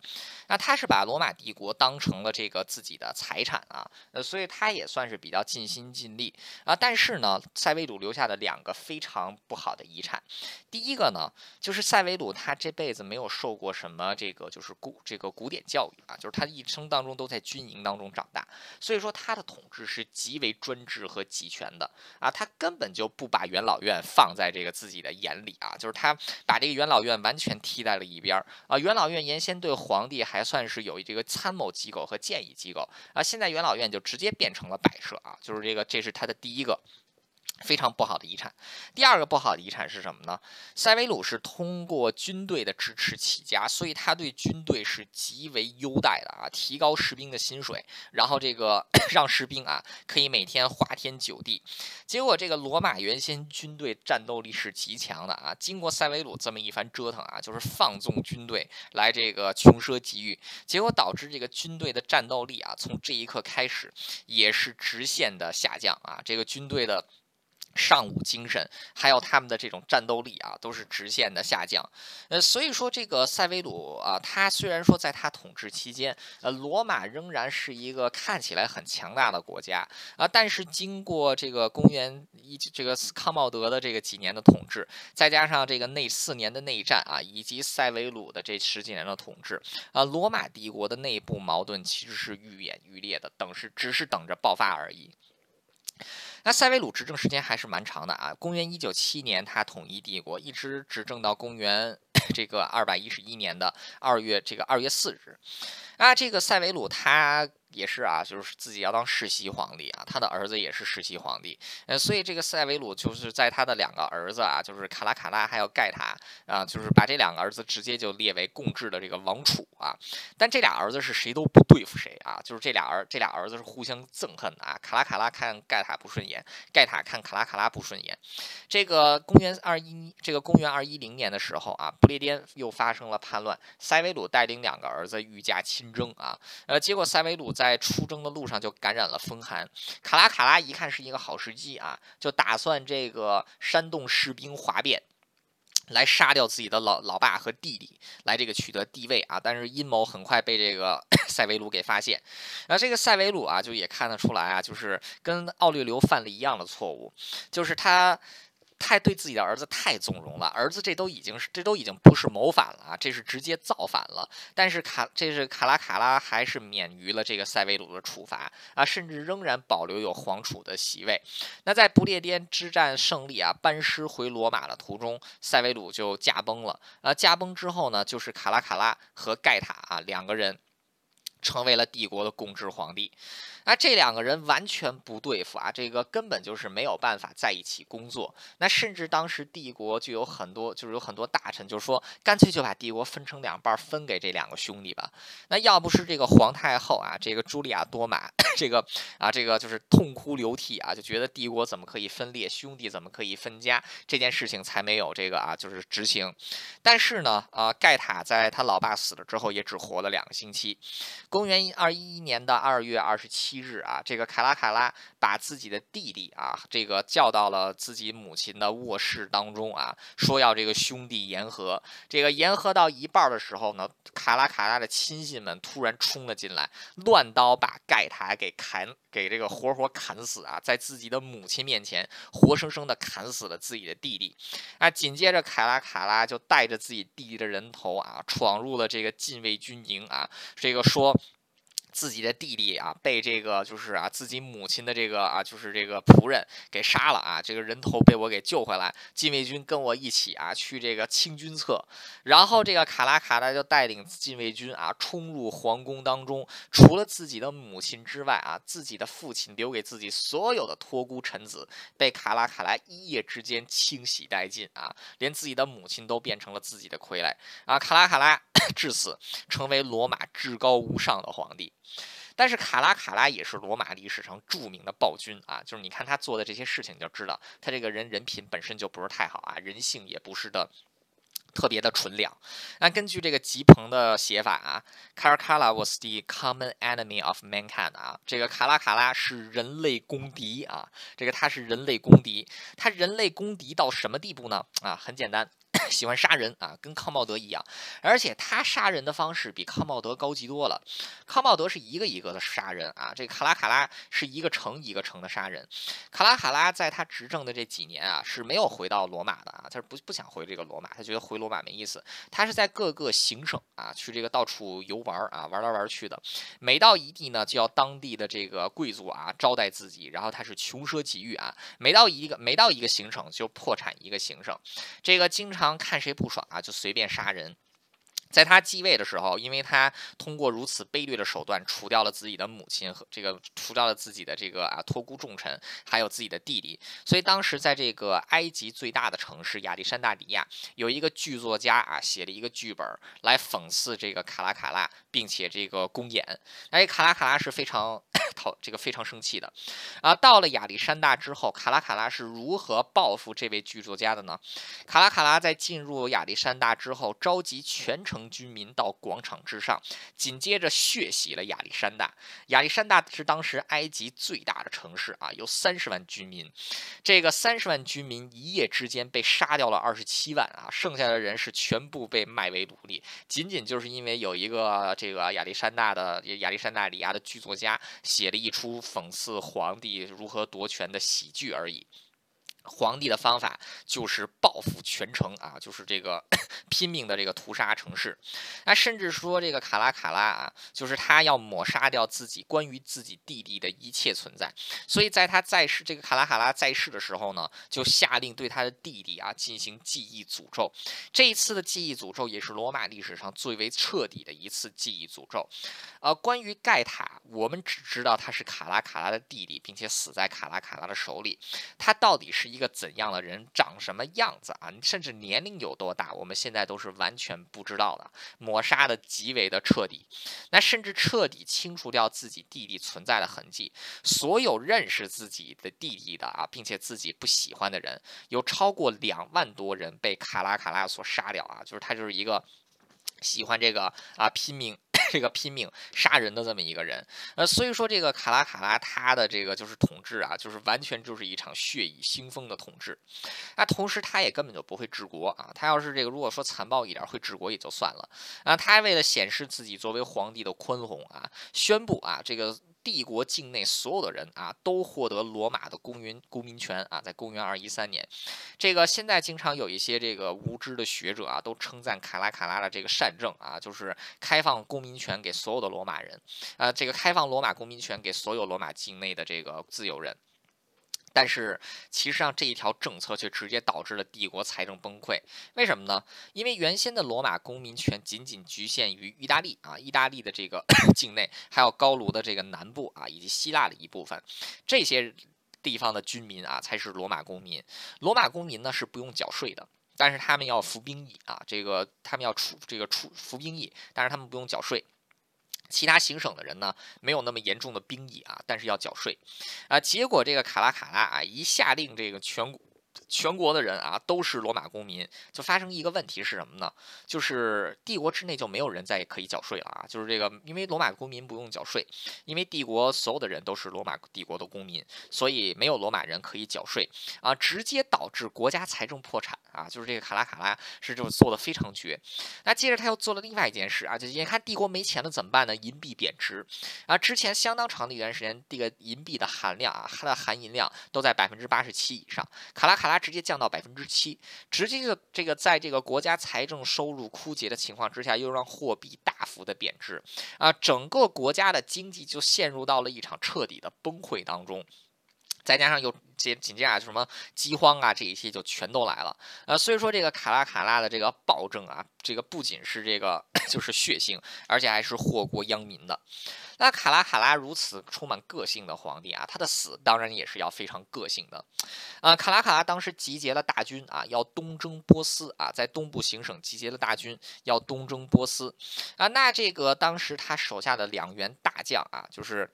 那他是把罗马帝国当成了这个自己的财产啊，呃，所以他也算是比较尽心尽力啊。但是呢，塞维鲁留下的两个非常不好的遗产，第一个呢，就是塞维鲁他这辈子没有受过什么这个就是古这个古典教育啊，就是他一。生当中都在军营当中长大，所以说他的统治是极为专制和集权的啊，他根本就不把元老院放在这个自己的眼里啊，就是他把这个元老院完全踢在了一边儿啊。元老院原先对皇帝还算是有这个参谋机构和建议机构啊，现在元老院就直接变成了摆设啊，就是这个这是他的第一个。非常不好的遗产。第二个不好的遗产是什么呢？塞维鲁是通过军队的支持起家，所以他对军队是极为优待的啊，提高士兵的薪水，然后这个 <clears throat> 让士兵啊可以每天花天酒地。结果这个罗马原先军队战斗力是极强的啊，经过塞维鲁这么一番折腾啊，就是放纵军队来这个穷奢极欲，结果导致这个军队的战斗力啊，从这一刻开始也是直线的下降啊，这个军队的。尚武精神，还有他们的这种战斗力啊，都是直线的下降。呃，所以说这个塞维鲁啊，他虽然说在他统治期间，呃，罗马仍然是一个看起来很强大的国家啊，但是经过这个公元一这个康茂德的这个几年的统治，再加上这个那四年的内战啊，以及塞维鲁的这十几年的统治啊，罗马帝国的内部矛盾其实是愈演愈烈的，等是只是等着爆发而已。那塞维鲁执政时间还是蛮长的啊，公元一九七年他统一帝国，一直执政到公元 <coughs> 这个二百一十一年的二月这个二月四日。啊，这个塞维鲁他。也是啊，就是自己要当世袭皇帝啊，他的儿子也是世袭皇帝，呃，所以这个塞维鲁就是在他的两个儿子啊，就是卡拉卡拉还有盖塔啊，就是把这两个儿子直接就列为共治的这个王储啊。但这俩儿子是谁都不对付谁啊，就是这俩儿这俩儿子是互相憎恨的啊。卡拉卡拉看盖塔不顺眼，盖塔看卡拉卡拉不顺眼。这个公元二一这个公元二一零年的时候啊，不列颠又发生了叛乱，塞维鲁带领两个儿子御驾亲征啊，呃，结果塞维鲁。在出征的路上就感染了风寒，卡拉卡拉一看是一个好时机啊，就打算这个煽动士兵哗变，来杀掉自己的老老爸和弟弟，来这个取得帝位啊。但是阴谋很快被这个 <coughs> 塞维鲁给发现，然后这个塞维鲁啊，就也看得出来啊，就是跟奥利留犯了一样的错误，就是他。太对自己的儿子太纵容了，儿子这都已经是这都已经不是谋反了啊，这是直接造反了。但是卡这是卡拉卡拉还是免于了这个塞维鲁的处罚啊，甚至仍然保留有皇储的席位。那在不列颠之战胜利啊，班师回罗马的途中，塞维鲁就驾崩了。啊，驾崩之后呢，就是卡拉卡拉和盖塔啊两个人成为了帝国的共治皇帝。那这两个人完全不对付啊，这个根本就是没有办法在一起工作。那甚至当时帝国就有很多，就是有很多大臣就说，干脆就把帝国分成两半，分给这两个兄弟吧。那要不是这个皇太后啊，这个茱莉亚多玛，<coughs> 这个啊，这个就是痛哭流涕啊，就觉得帝国怎么可以分裂，兄弟怎么可以分家，这件事情才没有这个啊，就是执行。但是呢，啊，盖塔在他老爸死了之后，也只活了两个星期。公公元二一一年的二月二十七日啊，这个卡拉卡拉把自己的弟弟啊，这个叫到了自己母亲的卧室当中啊，说要这个兄弟言和。这个言和到一半的时候呢，卡拉卡拉的亲信们突然冲了进来，乱刀把盖塔给砍，给这个活活砍死啊，在自己的母亲面前活生生的砍死了自己的弟弟。啊，紧接着卡拉卡拉就带着自己弟弟的人头啊，闯入了这个禁卫军营啊，这个说。自己的弟弟啊，被这个就是啊自己母亲的这个啊就是这个仆人给杀了啊，这个人头被我给救回来，禁卫军跟我一起啊去这个清君侧，然后这个卡拉卡拉就带领禁卫军啊冲入皇宫当中，除了自己的母亲之外啊，自己的父亲留给自己所有的托孤臣子被卡拉卡拉一夜之间清洗殆尽啊，连自己的母亲都变成了自己的傀儡啊，卡拉卡拉 <coughs> 至此成为罗马至高无上的皇帝。但是卡拉卡拉也是罗马历史上著名的暴君啊，就是你看他做的这些事情，你就知道他这个人人品本身就不是太好啊，人性也不是的特别的纯良。那根据这个吉朋的写法啊，Caracalla was the common enemy of mankind 啊，这个卡拉卡拉是人类公敌啊，这个他是人类公敌，他人类公敌到什么地步呢？啊，很简单。<laughs> 喜欢杀人啊，跟康茂德一样，而且他杀人的方式比康茂德高级多了。康茂德是一个一个的杀人啊，这卡拉卡拉是一个城一个城的杀人。卡拉卡拉在他执政的这几年啊，是没有回到罗马的啊，他是不不想回这个罗马，他觉得回罗马没意思。他是在各个行省啊，去这个到处游玩啊，玩来玩去的。每到一地呢，就要当地的这个贵族啊招待自己，然后他是穷奢极欲啊。每到一个每到一个行省就破产一个行省，这个经常。看谁不爽啊，就随便杀人。在他继位的时候，因为他通过如此卑劣的手段除掉了自己的母亲和这个除掉了自己的这个啊托孤重臣，还有自己的弟弟，所以当时在这个埃及最大的城市亚历山大里亚，有一个剧作家啊写了一个剧本来讽刺这个卡拉卡拉，并且这个公演。哎，卡拉卡拉是非常讨这个非常生气的啊。到了亚历山大之后，卡拉卡拉是如何报复这位剧作家的呢？卡拉卡拉在进入亚历山大之后，召集全城。居民到广场之上，紧接着血洗了亚历山大。亚历山大是当时埃及最大的城市啊，有三十万居民。这个三十万居民一夜之间被杀掉了二十七万啊，剩下的人是全部被卖为奴隶。仅仅就是因为有一个这个亚历山大的亚历山大里亚的剧作家写了一出讽刺皇帝如何夺权的喜剧而已。皇帝的方法就是报复全城啊，就是这个 <coughs> 拼命的这个屠杀城市。那甚至说这个卡拉卡拉啊，就是他要抹杀掉自己关于自己弟弟的一切存在。所以在他在世，这个卡拉卡拉在世的时候呢，就下令对他的弟弟啊进行记忆诅咒。这一次的记忆诅咒也是罗马历史上最为彻底的一次记忆诅咒。呃，关于盖塔，我们只知道他是卡拉卡拉的弟弟，并且死在卡拉卡拉的手里。他到底是一一个怎样的人，长什么样子啊？甚至年龄有多大，我们现在都是完全不知道的。抹杀的极为的彻底，那甚至彻底清除掉自己弟弟存在的痕迹。所有认识自己的弟弟的啊，并且自己不喜欢的人，有超过两万多人被卡拉卡拉所杀掉啊！就是他就是一个喜欢这个啊拼命。这个拼命杀人的这么一个人，呃，所以说这个卡拉卡拉他的这个就是统治啊，就是完全就是一场血雨腥风的统治。那同时他也根本就不会治国啊，他要是这个如果说残暴一点会治国也就算了啊，他为了显示自己作为皇帝的宽宏啊，宣布啊这个。帝国境内所有的人啊，都获得罗马的公民公民权啊，在公元二一三年，这个现在经常有一些这个无知的学者啊，都称赞卡拉卡拉的这个善政啊，就是开放公民权给所有的罗马人，啊，这个开放罗马公民权给所有罗马境内的这个自由人。但是，其实上这一条政策却直接导致了帝国财政崩溃。为什么呢？因为原先的罗马公民权仅仅局限于意大利啊，意大利的这个 <clears throat> 境内，还有高卢的这个南部啊，以及希腊的一部分，这些地方的居民啊，才是罗马公民。罗马公民呢是不用缴税的，但是他们要服兵役啊，这个他们要出这个出服兵役，但是他们不用缴税。其他行省的人呢，没有那么严重的兵役啊，但是要缴税，啊，结果这个卡拉卡拉啊，一下令这个全国全国的人啊都是罗马公民，就发生一个问题是什么呢？就是帝国之内就没有人再可以缴税了啊！就是这个，因为罗马公民不用缴税，因为帝国所有的人都是罗马帝国的公民，所以没有罗马人可以缴税啊，直接导致国家财政破产啊！就是这个卡拉卡拉是这么做的非常绝。那接着他又做了另外一件事啊，就眼看帝国没钱了怎么办呢？银币贬值啊！之前相当长的一段时间，这个银币的含量啊，它的含银量都在百分之八十七以上，卡拉卡拉。直接降到百分之七，直接就这个在这个国家财政收入枯竭的情况之下，又让货币大幅的贬值啊，整个国家的经济就陷入到了一场彻底的崩溃当中。再加上又接紧接着什么饥荒啊，这一些就全都来了。呃，所以说这个卡拉卡拉的这个暴政啊，这个不仅是这个 <coughs> 就是血腥，而且还是祸国殃民的。那卡拉卡拉如此充满个性的皇帝啊，他的死当然也是要非常个性的。啊，卡拉卡拉当时集结了大军啊，要东征波斯啊，在东部行省集结了大军要东征波斯啊。那这个当时他手下的两员大将啊，就是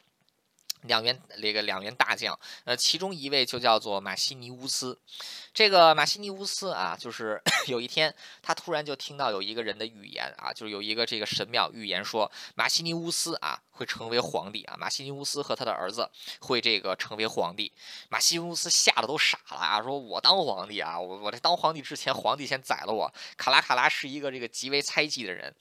两员那个两员大将，呃，其中一位就叫做马西尼乌斯。这个马西尼乌斯啊，就是 <coughs> 有一天他突然就听到有一个人的预言啊，就是有一个这个神庙预言说马西尼乌斯啊。会成为皇帝啊！马西尼乌斯和他的儿子会这个成为皇帝。马西尼乌斯吓得都傻了啊！说我当皇帝啊！我我这当皇帝之前，皇帝先宰了我。卡拉卡拉是一个这个极为猜忌的人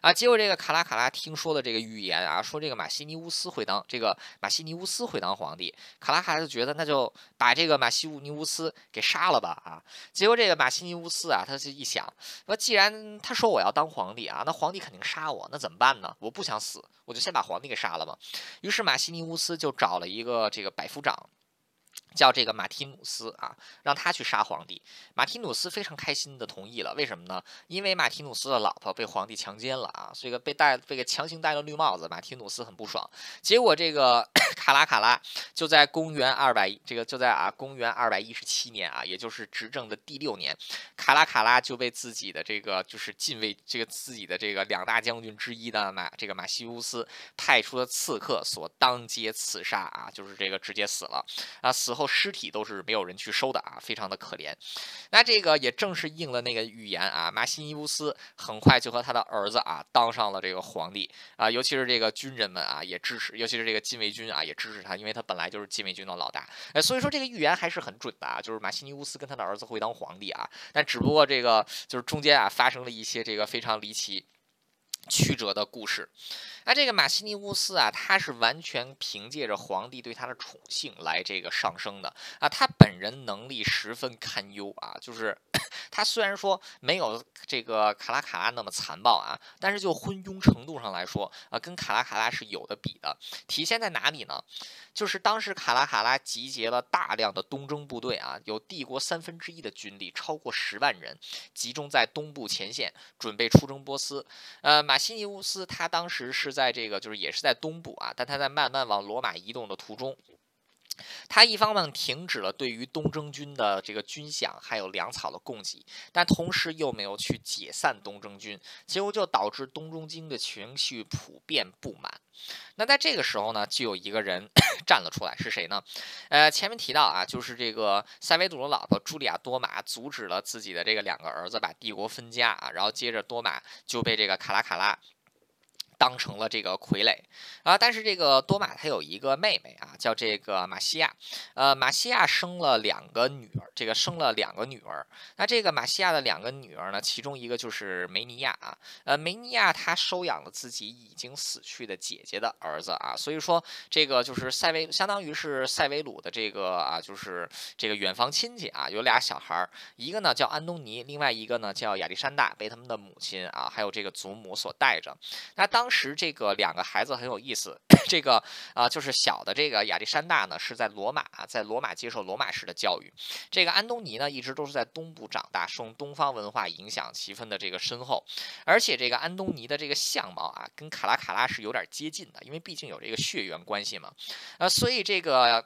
啊！结果这个卡拉卡拉听说的这个预言啊，说这个马西尼乌斯会当这个马西尼尼乌斯会当皇帝。卡拉卡就觉得那就把这个马西乌尼乌斯给杀了吧啊！结果这个马西尼乌斯啊，他就一想，说既然他说我要当皇帝啊，那皇帝肯定杀我，那怎么办呢？我不想死，我就先把皇。帝给杀了嘛？于是马西尼乌斯就找了一个这个百夫长。叫这个马提努斯啊，让他去杀皇帝。马提努斯非常开心的同意了。为什么呢？因为马提努斯的老婆被皇帝强奸了啊，这个被戴被给强行戴了绿帽子，马提努斯很不爽。结果这个 <clears throat> 卡拉卡拉就在公元二百这个就在啊公元二百一十七年啊，也就是执政的第六年，卡拉卡拉就被自己的这个就是禁卫这个自己的这个两大将军之一的马这个马西乌斯派出的刺客所当街刺杀啊，就是这个直接死了啊，死后。后尸体都是没有人去收的啊，非常的可怜。那这个也正是应了那个预言啊，马西尼乌斯很快就和他的儿子啊当上了这个皇帝啊，尤其是这个军人们啊也支持，尤其是这个禁卫军啊也支持他，因为他本来就是禁卫军的老大。哎，所以说这个预言还是很准的啊，就是马西尼乌斯跟他的儿子会当皇帝啊，但只不过这个就是中间啊发生了一些这个非常离奇。曲折的故事，那这个马西尼乌斯啊，他是完全凭借着皇帝对他的宠幸来这个上升的啊，他本人能力十分堪忧啊，就是 <coughs> 他虽然说没有这个卡拉卡拉那么残暴啊，但是就昏庸程度上来说啊，跟卡拉卡拉是有的比的。体现在哪里呢？就是当时卡拉卡拉集结了大量的东征部队啊，有帝国三分之一的军力，超过十万人，集中在东部前线，准备出征波斯。呃。马西尼乌斯他当时是在这个，就是也是在东部啊，但他在慢慢往罗马移动的途中。他一方面停止了对于东征军的这个军饷还有粮草的供给，但同时又没有去解散东征军，结果就导致东征军的情绪普遍不满。那在这个时候呢，就有一个人 <coughs> 站了出来，是谁呢？呃，前面提到啊，就是这个塞维鲁的老婆朱莉亚多玛阻止了自己的这个两个儿子把帝国分家啊，然后接着多玛就被这个卡拉卡拉。当成了这个傀儡啊，但是这个多玛他有一个妹妹啊，叫这个马西亚，呃，马西亚生了两个女儿，这个生了两个女儿。那这个马西亚的两个女儿呢，其中一个就是梅尼亚啊，呃，梅尼亚她收养了自己已经死去的姐姐的儿子啊，所以说这个就是塞维，相当于是塞维鲁的这个啊，就是这个远房亲戚啊，有俩小孩儿，一个呢叫安东尼，另外一个呢叫亚历山大，被他们的母亲啊，还有这个祖母所带着。那当时这个两个孩子很有意思，<coughs> 这个啊就是小的这个亚历山大呢是在罗马，在罗马接受罗马式的教育，这个安东尼呢一直都是在东部长大，受东方文化影响十分的这个深厚，而且这个安东尼的这个相貌啊跟卡拉卡拉是有点接近的，因为毕竟有这个血缘关系嘛，啊，所以这个。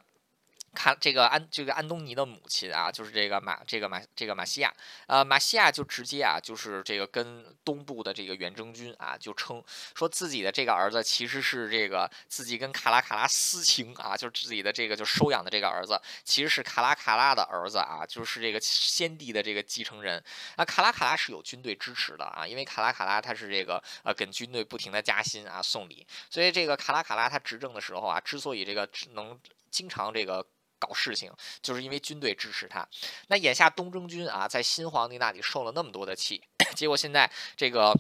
看这个安这个安东尼的母亲啊，就是这个马这个马这个马西亚，呃，马西亚就直接啊，就是这个跟东部的这个远征军啊，就称说自己的这个儿子其实是这个自己跟卡拉卡拉私情啊，就是自己的这个就收养的这个儿子，其实是卡拉卡拉的儿子啊，就是这个先帝的这个继承人。那卡拉卡拉是有军队支持的啊，因为卡拉卡拉他是这个呃跟军队不停的加薪啊送礼，所以这个卡拉卡拉他执政的时候啊，之所以这个能经常这个。搞事情，就是因为军队支持他。那眼下东征军啊，在新皇帝那里受了那么多的气，<coughs> 结果现在这个。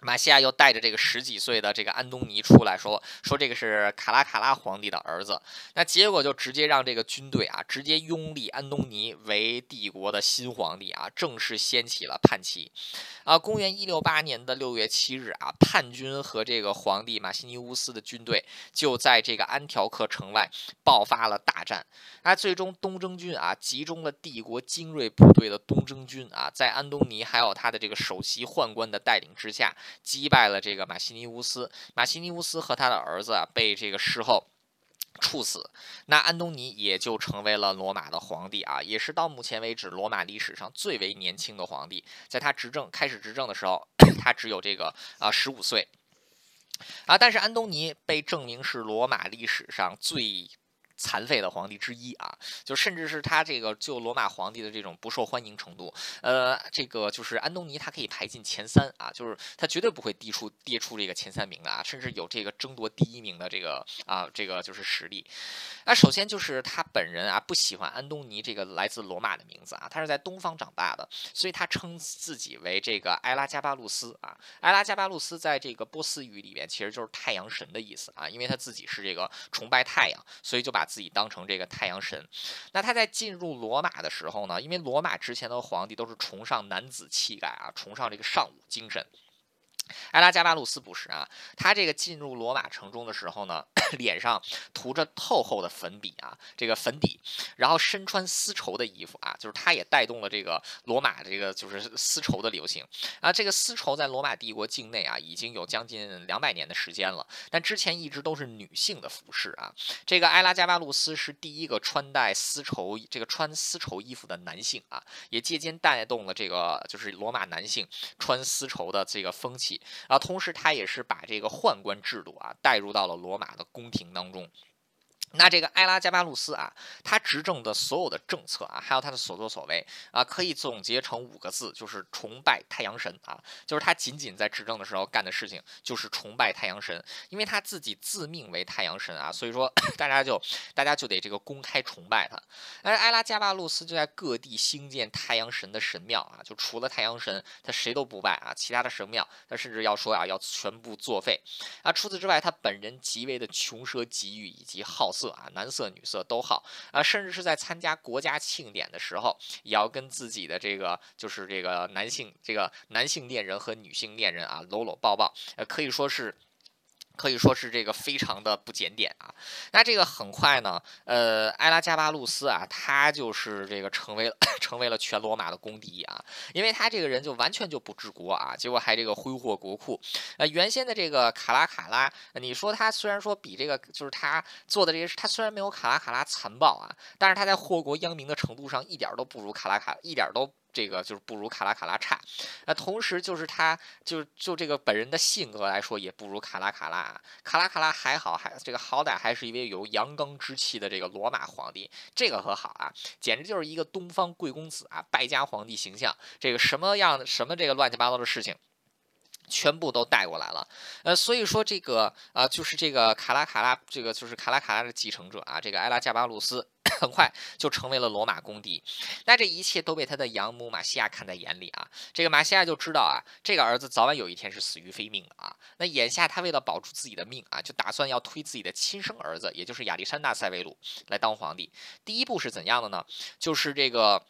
马西亚又带着这个十几岁的这个安东尼出来说说这个是卡拉卡拉皇帝的儿子，那结果就直接让这个军队啊直接拥立安东尼为帝国的新皇帝啊，正式掀起了叛旗。啊，公元一六八年的六月七日啊，叛军和这个皇帝马西尼乌斯的军队就在这个安条克城外爆发了大战。那最终东征军啊集中了帝国精锐部队的东征军啊，在安东尼还有他的这个首席宦官的带领之下。击败了这个马西尼乌斯，马西尼乌斯和他的儿子啊被这个事后处死，那安东尼也就成为了罗马的皇帝啊，也是到目前为止罗马历史上最为年轻的皇帝。在他执政开始执政的时候，<coughs> 他只有这个啊十五岁啊，但是安东尼被证明是罗马历史上最。残废的皇帝之一啊，就甚至是他这个就罗马皇帝的这种不受欢迎程度，呃，这个就是安东尼他可以排进前三啊，就是他绝对不会低出跌出这个前三名的啊，甚至有这个争夺第一名的这个啊这个就是实力。那首先就是他本人啊不喜欢安东尼这个来自罗马的名字啊，他是在东方长大的，所以他称自己为这个埃拉加巴路斯啊。埃拉加巴路斯在这个波斯语里面其实就是太阳神的意思啊，因为他自己是这个崇拜太阳，所以就把自己当成这个太阳神，那他在进入罗马的时候呢？因为罗马之前的皇帝都是崇尚男子气概啊，崇尚这个尚武精神。埃拉加巴路斯不是啊，他这个进入罗马城中的时候呢，<clears throat> 脸上涂着厚厚的粉笔啊，这个粉底，然后身穿丝绸的衣服啊，就是他也带动了这个罗马这个就是丝绸的流行啊。这个丝绸在罗马帝国境内啊，已经有将近两百年的时间了，但之前一直都是女性的服饰啊。这个埃拉加巴路斯是第一个穿戴丝绸这个穿丝绸衣服的男性啊，也借鉴带动了这个就是罗马男性穿丝绸的这个风气。然后，同时他也是把这个宦官制度啊带入到了罗马的宫廷当中。那这个埃拉加巴路斯啊，他执政的所有的政策啊，还有他的所作所为啊，可以总结成五个字，就是崇拜太阳神啊。就是他仅仅在执政的时候干的事情，就是崇拜太阳神，因为他自己自命为太阳神啊，所以说 <clears throat> 大家就大家就得这个公开崇拜他。而埃拉加巴路斯就在各地兴建太阳神的神庙啊，就除了太阳神，他谁都不拜啊，其他的神庙他甚至要说啊，要全部作废啊。除此之外，他本人极为的穷奢极欲以及好色。啊，男色女色都好啊，甚至是在参加国家庆典的时候，也要跟自己的这个就是这个男性这个男性恋人和女性恋人啊搂搂抱抱，呃，可以说是。可以说是这个非常的不检点啊，那这个很快呢，呃，埃拉加巴路斯啊，他就是这个成为了 <coughs> 成为了全罗马的公敌啊，因为他这个人就完全就不治国啊，结果还这个挥霍国库，呃，原先的这个卡拉卡拉，你说他虽然说比这个就是他做的这些事，他虽然没有卡拉卡拉残暴啊，但是他在祸国殃民的程度上一点都不如卡拉卡，一点都。这个就是不如卡拉卡拉差，那同时就是他，就就这个本人的性格来说，也不如卡拉卡拉。卡拉卡拉还好，还这个好歹还是一位有阳刚之气的这个罗马皇帝，这个可好啊，简直就是一个东方贵公子啊，败家皇帝形象。这个什么样的什么这个乱七八糟的事情。全部都带过来了，呃，所以说这个啊，就是这个卡拉卡拉，这个就是卡拉卡拉的继承者啊，这个埃拉加巴鲁斯很快就成为了罗马公敌。那这一切都被他的养母马西亚看在眼里啊，这个马西亚就知道啊，这个儿子早晚有一天是死于非命的啊。那眼下他为了保住自己的命啊，就打算要推自己的亲生儿子，也就是亚历山大塞维鲁来当皇帝。第一步是怎样的呢？就是这个。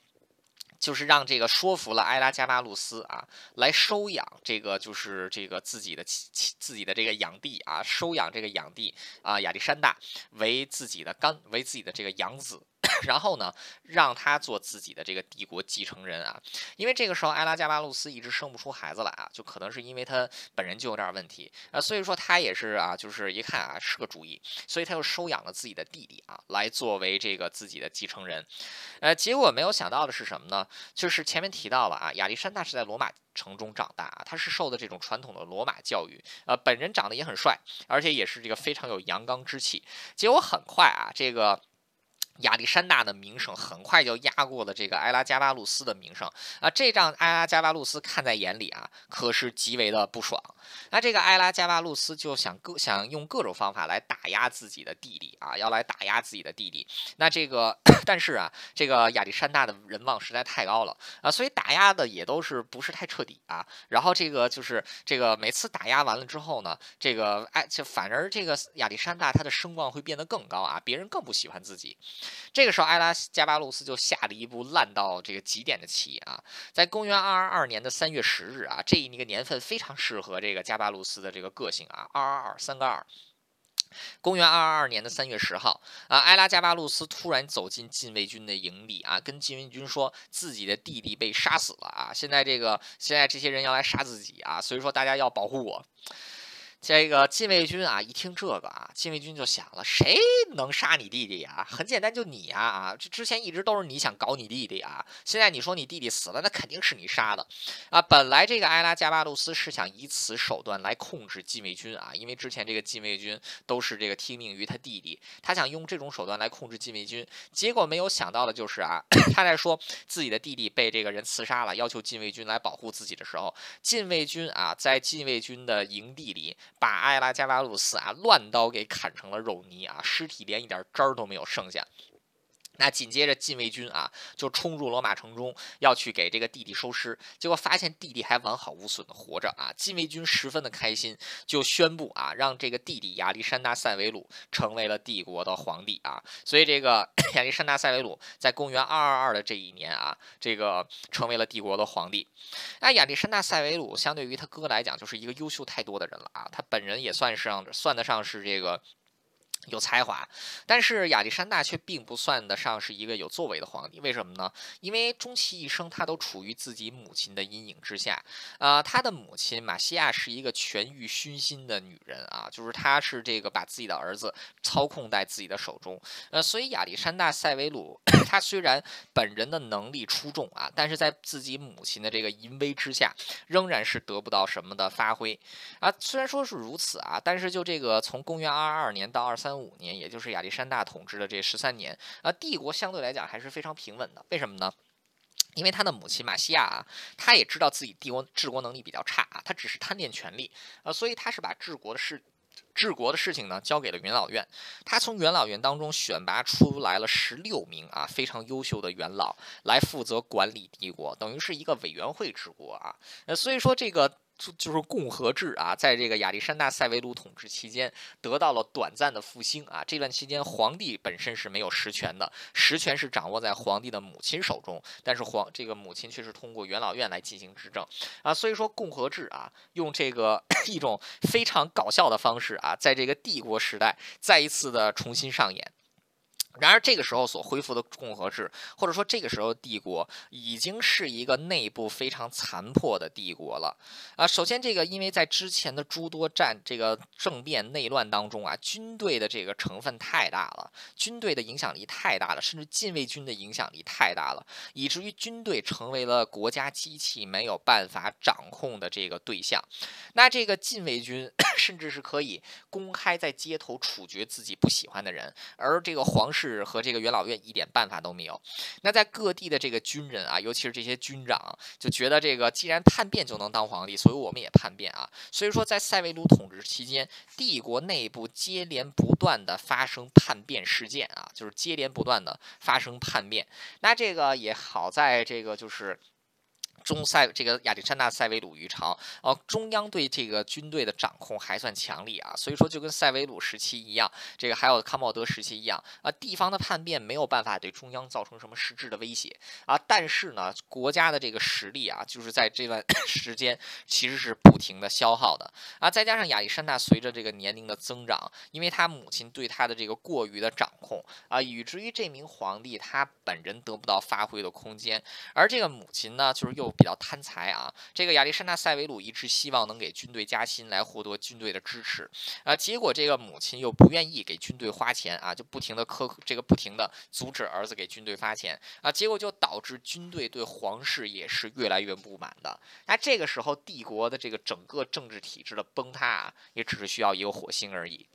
就是让这个说服了埃拉加巴路斯啊，来收养这个就是这个自己的自己的这个养弟啊，收养这个养弟啊亚历山大为自己的干为自己的这个养子。<coughs> 然后呢，让他做自己的这个帝国继承人啊。因为这个时候埃拉加巴路斯一直生不出孩子来啊，就可能是因为他本人就有点问题啊，所以说他也是啊，就是一看啊是个主意，所以他又收养了自己的弟弟啊，来作为这个自己的继承人。呃，结果没有想到的是什么呢？就是前面提到了啊，亚历山大是在罗马城中长大啊，他是受的这种传统的罗马教育，呃，本人长得也很帅，而且也是这个非常有阳刚之气。结果很快啊，这个。亚历山大的名声很快就压过了这个埃拉加巴路斯的名声啊，这让埃拉加巴路斯看在眼里啊，可是极为的不爽。那这个埃拉加巴路斯就想各想用各种方法来打压自己的弟弟啊，要来打压自己的弟弟。那这个 <coughs> 但是啊，这个亚历山大的人望实在太高了啊，所以打压的也都是不是太彻底啊。然后这个就是这个每次打压完了之后呢，这个哎就反而这个亚历山大他的声望会变得更高啊，别人更不喜欢自己。这个时候，埃拉加巴路斯就下了一步烂到这个极点的棋啊！在公元二二二年的三月十日啊，这一个年份非常适合这个加巴路斯的这个个性啊，二二二三个二。公元二二二年的三月十号啊，埃拉加巴路斯突然走进禁卫军的营地啊，跟禁卫军说自己的弟弟被杀死了啊！现在这个现在这些人要来杀自己啊，所以说大家要保护我。这个禁卫军啊，一听这个啊，禁卫军就想了：谁能杀你弟弟啊？很简单，就你呀！啊，这之前一直都是你想搞你弟弟啊，现在你说你弟弟死了，那肯定是你杀的啊！本来这个埃拉加巴路斯是想以此手段来控制禁卫军啊，因为之前这个禁卫军都是这个听命于他弟弟，他想用这种手段来控制禁卫军。结果没有想到的就是啊，<clears throat> 他在说自己的弟弟被这个人刺杀了，要求禁卫军来保护自己的时候，禁卫军啊，在禁卫军的营地里。把埃拉加拉鲁斯啊乱刀给砍成了肉泥啊，尸体连一点渣儿都没有剩下。那紧接着禁卫军啊就冲入罗马城中，要去给这个弟弟收尸，结果发现弟弟还完好无损的活着啊！禁卫军十分的开心，就宣布啊让这个弟弟亚历山大塞维鲁成为了帝国的皇帝啊！所以这个 <clears throat> 亚历山大塞维鲁在公元二二二的这一年啊，这个成为了帝国的皇帝。那亚历山大塞维鲁相对于他哥来讲，就是一个优秀太多的人了啊！他本人也算是上算得上是这个。有才华，但是亚历山大却并不算得上是一个有作为的皇帝。为什么呢？因为终其一生，他都处于自己母亲的阴影之下。呃，他的母亲马西亚是一个权欲熏心的女人啊，就是她是这个把自己的儿子操控在自己的手中。呃，所以亚历山大塞维鲁他虽然本人的能力出众啊，但是在自己母亲的这个淫威之下，仍然是得不到什么的发挥啊。虽然说是如此啊，但是就这个从公元二二二年到二三。五年，也就是亚历山大统治的这十三年，啊，帝国相对来讲还是非常平稳的。为什么呢？因为他的母亲马西亚啊，他也知道自己帝国治国能力比较差啊，他只是贪恋权力，啊，所以他是把治国的事、治国的事情呢交给了元老院。他从元老院当中选拔出来了十六名啊非常优秀的元老来负责管理帝国，等于是一个委员会治国啊。呃，所以说这个。就就是共和制啊，在这个亚历山大塞维鲁统治期间得到了短暂的复兴啊。这段期间，皇帝本身是没有实权的，实权是掌握在皇帝的母亲手中，但是皇这个母亲却是通过元老院来进行执政啊。所以说，共和制啊，用这个 <clears throat> 一种非常搞笑的方式啊，在这个帝国时代再一次的重新上演。然而，这个时候所恢复的共和制，或者说这个时候帝国，已经是一个内部非常残破的帝国了。啊，首先这个，因为在之前的诸多战这个政变内乱当中啊，军队的这个成分太大了，军队的影响力太大了，甚至禁卫军的影响力太大了，以至于军队成为了国家机器没有办法掌控的这个对象。那这个禁卫军甚至是可以公开在街头处决自己不喜欢的人，而这个皇室。是和这个元老院一点办法都没有。那在各地的这个军人啊，尤其是这些军长，就觉得这个既然叛变就能当皇帝，所以我们也叛变啊。所以说，在塞维鲁统治期间，帝国内部接连不断的发生叛变事件啊，就是接连不断的发生叛变。那这个也好在这个就是。中塞这个亚历山大塞维鲁于朝，哦，中央对这个军队的掌控还算强力啊，所以说就跟塞维鲁时期一样，这个还有康茂德时期一样。啊，地方的叛变没有办法对中央造成什么实质的威胁。啊，但是呢，国家的这个实力啊，就是在这段 <coughs> 时间其实是不停的消耗的。啊，再加上亚历山大随着这个年龄的增长，因为他母亲对他的这个过于的掌控啊，以至于这名皇帝他本人得不到发挥的空间，而这个母亲呢，就是又比较贪财啊。这个亚历山大塞维鲁一直希望能给军队加薪来获得军队的支持啊，结果这个母亲又不愿意给军队花钱啊，就不停的苛这个不停的阻止儿子给军队发钱啊，结果就导致军队对皇室也是越来越不满的。那这个时候帝国的这个整个政治体制的崩塌啊，也只是需要一个火星而已。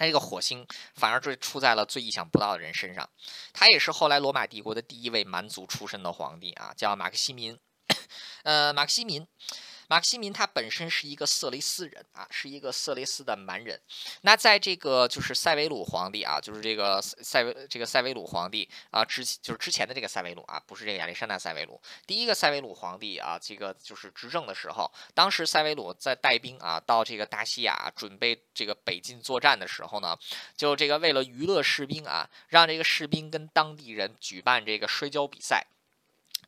那这个火星反而就出在了最意想不到的人身上，他也是后来罗马帝国的第一位蛮族出身的皇帝啊，叫马克西民。呃，马克西民，马克西民他本身是一个色雷斯人啊，是一个色雷斯的蛮人。那在这个就是塞维鲁皇帝啊，就是这个塞维这个塞维鲁皇帝啊之就是之前的这个塞维鲁啊，不是这个亚历山大塞维鲁。第一个塞维鲁皇帝啊，这个就是执政的时候，当时塞维鲁在带兵啊到这个大西亚准备这个北进作战的时候呢，就这个为了娱乐士兵啊，让这个士兵跟当地人举办这个摔跤比赛。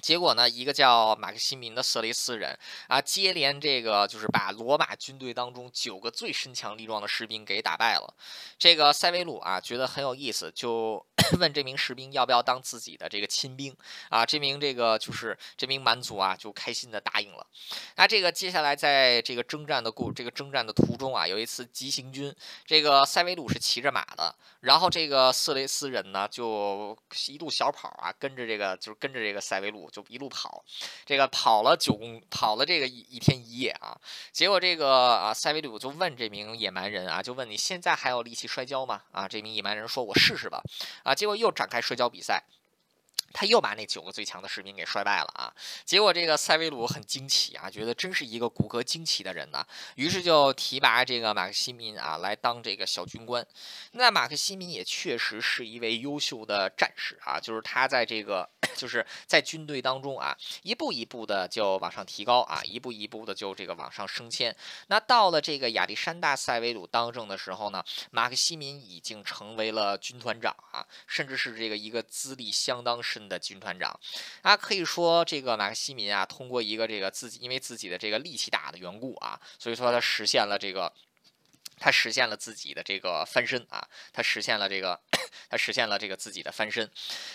结果呢，一个叫马克西民的色雷斯人啊，接连这个就是把罗马军队当中九个最身强力壮的士兵给打败了。这个塞维鲁啊，觉得很有意思，就 <coughs> 问这名士兵要不要当自己的这个亲兵啊。这名这个就是这名蛮族啊，就开心的答应了。那这个接下来在这个征战的过这个征战的途中啊，有一次急行军，这个塞维鲁是骑着马的，然后这个色雷斯人呢就一路小跑啊，跟着这个就是跟着这个塞维鲁。就一路跑，这个跑了九公，跑了这个一一天一夜啊。结果这个啊，塞维鲁就问这名野蛮人啊，就问你现在还有力气摔跤吗？啊，这名野蛮人说：“我试试吧。”啊，结果又展开摔跤比赛。他又把那九个最强的士兵给摔败了啊！结果这个塞维鲁很惊奇啊，觉得真是一个骨骼惊奇的人呢，于是就提拔这个马克西民啊来当这个小军官。那马克西民也确实是一位优秀的战士啊，就是他在这个 <coughs> 就是在军队当中啊，一步一步的就往上提高啊，一步一步的就这个往上升迁。那到了这个亚历山大塞维鲁当政的时候呢，马克西民已经成为了军团长啊，甚至是这个一个资历相当深。的军团长，啊，可以说这个马克西米啊，通过一个这个自己，因为自己的这个力气大的缘故啊，所以说他实现了这个。他实现了自己的这个翻身啊，他实现了这个，他实现了这个自己的翻身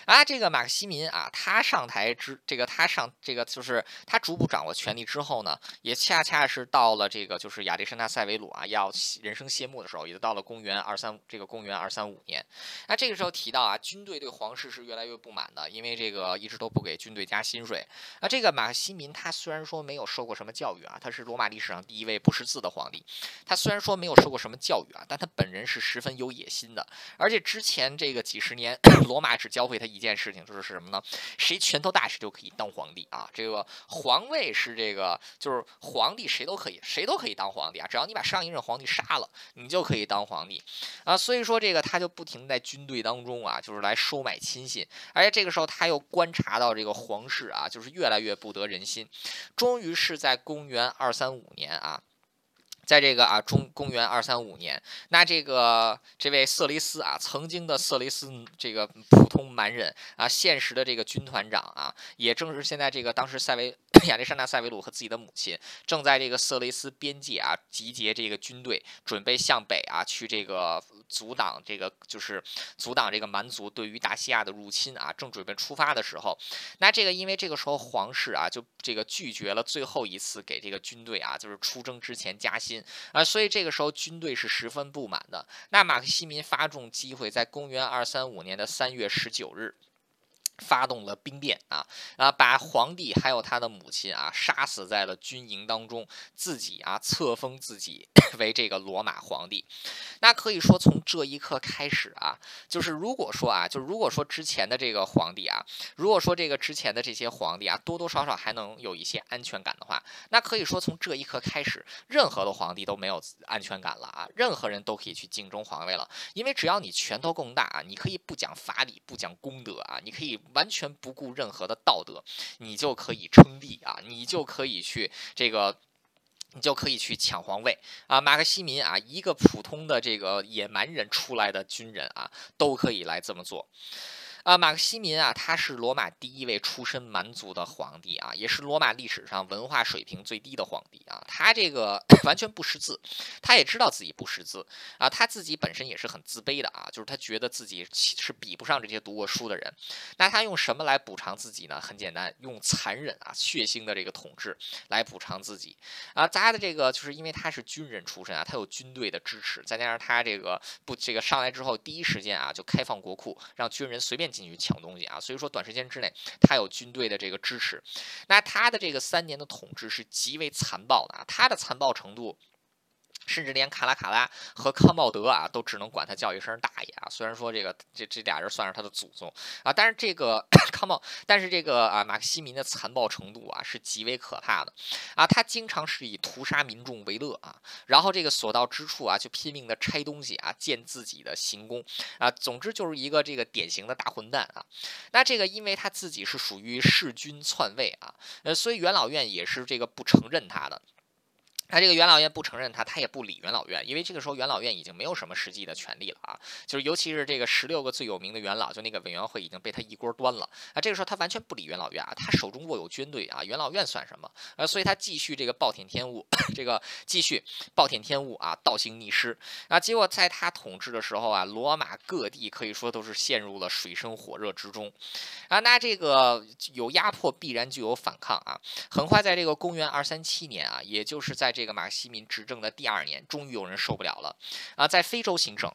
啊。这个马克西民啊，他上台之这个他上这个就是他逐步掌握权力之后呢，也恰恰是到了这个就是亚历山大塞维鲁啊要人生谢幕的时候，也就到了公元二三这个公元二三五年。那这个时候提到啊，军队对皇室是越来越不满的，因为这个一直都不给军队加薪水。那这个马克西民他虽然说没有受过什么教育啊，他是罗马历史上第一位不识字的皇帝，他虽然说没有受过。做什么教育啊？但他本人是十分有野心的，而且之前这个几十年，<clears throat> 罗马只教会他一件事情，就是是什么呢？谁拳头大，谁就可以当皇帝啊！这个皇位是这个，就是皇帝谁都可以，谁都可以当皇帝啊！只要你把上一任皇帝杀了，你就可以当皇帝啊！所以说这个他就不停在军队当中啊，就是来收买亲信，而且这个时候他又观察到这个皇室啊，就是越来越不得人心，终于是在公元二三五年啊。在这个啊中公元二三五年，那这个这位色雷斯啊，曾经的色雷斯这个普通蛮人啊，现实的这个军团长啊，也正是现在这个当时塞维 <coughs> 亚历山大塞维鲁和自己的母亲正在这个色雷斯边界啊集结这个军队，准备向北啊去这个阻挡这个就是阻挡这个蛮族对于大西亚的入侵啊，正准备出发的时候，那这个因为这个时候皇室啊就这个拒绝了最后一次给这个军队啊就是出征之前加薪。啊，所以这个时候军队是十分不满的。那马克西民发动机会，在公元二三五年的三月十九日。发动了兵变啊啊，把皇帝还有他的母亲啊杀死在了军营当中，自己啊册封自己 <coughs> 为这个罗马皇帝。那可以说从这一刻开始啊，就是如果说啊，就如果说之前的这个皇帝啊，如果说这个之前的这些皇帝啊，多多少少还能有一些安全感的话，那可以说从这一刻开始，任何的皇帝都没有安全感了啊，任何人都可以去竞争皇位了，因为只要你拳头够大啊，你可以不讲法理，不讲公德啊，你可以。完全不顾任何的道德，你就可以称帝啊，你就可以去这个。你就可以去抢皇位啊！马克西民啊，一个普通的这个野蛮人出来的军人啊，都可以来这么做。啊，马克西民啊，他是罗马第一位出身蛮族的皇帝啊，也是罗马历史上文化水平最低的皇帝啊。他这个 <clears throat> 完全不识字，他也知道自己不识字啊，他自己本身也是很自卑的啊，就是他觉得自己是比不上这些读过书的人。那他用什么来补偿自己呢？很简单，用残忍啊、血腥的这个统治来补偿自己啊。他的这个就是因为他是军人出身啊，他有军队的支持，再加上他这个不这个上来之后第一时间啊就开放国库，让军人随便。进去抢东西啊，所以说短时间之内他有军队的这个支持，那他的这个三年的统治是极为残暴的啊，他的残暴程度。甚至连卡拉卡拉和康茂德啊，都只能管他叫一声大爷啊。虽然说这个这这俩人算是他的祖宗啊，但是这个 <clears throat> 康茂，但是这个啊马克西民的残暴程度啊是极为可怕的啊。他经常是以屠杀民众为乐啊，然后这个所到之处啊就拼命的拆东西啊，建自己的行宫啊。总之就是一个这个典型的大混蛋啊。那这个因为他自己是属于弑君篡位啊，呃，所以元老院也是这个不承认他的。他这个元老院不承认他，他也不理元老院，因为这个时候元老院已经没有什么实际的权利了啊。就是尤其是这个十六个最有名的元老，就那个委员会已经被他一锅端了啊。这个时候他完全不理元老院啊，他手中握有军队啊，元老院算什么啊？所以他继续这个暴殄天物，<coughs> 这个继续暴殄天物啊，倒行逆施啊。结果在他统治的时候啊，罗马各地可以说都是陷入了水深火热之中啊。那这个有压迫，必然就有反抗啊。很快在这个公元二三七年啊，也就是在这个马克西民执政的第二年，终于有人受不了了啊！在非洲行省，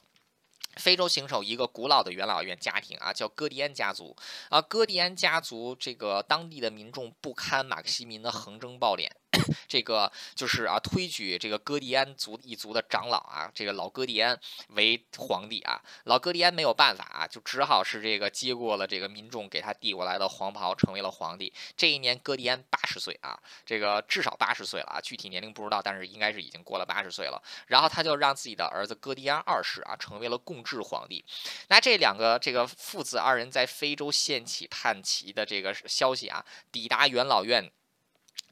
非洲行省一个古老的元老院家庭啊，叫哥迪安家族啊。哥迪安家族这个当地的民众不堪马克西民的横征暴敛。这个就是啊，推举这个哥迪安族一族的长老啊，这个老哥迪安为皇帝啊。老哥迪安没有办法啊，就只好是这个接过了这个民众给他递过来的黄袍，成为了皇帝。这一年，哥迪安八十岁啊，这个至少八十岁了啊，具体年龄不知道，但是应该是已经过了八十岁了。然后他就让自己的儿子哥迪安二世啊，成为了共治皇帝。那这两个这个父子二人在非洲掀起叛旗的这个消息啊，抵达元老院。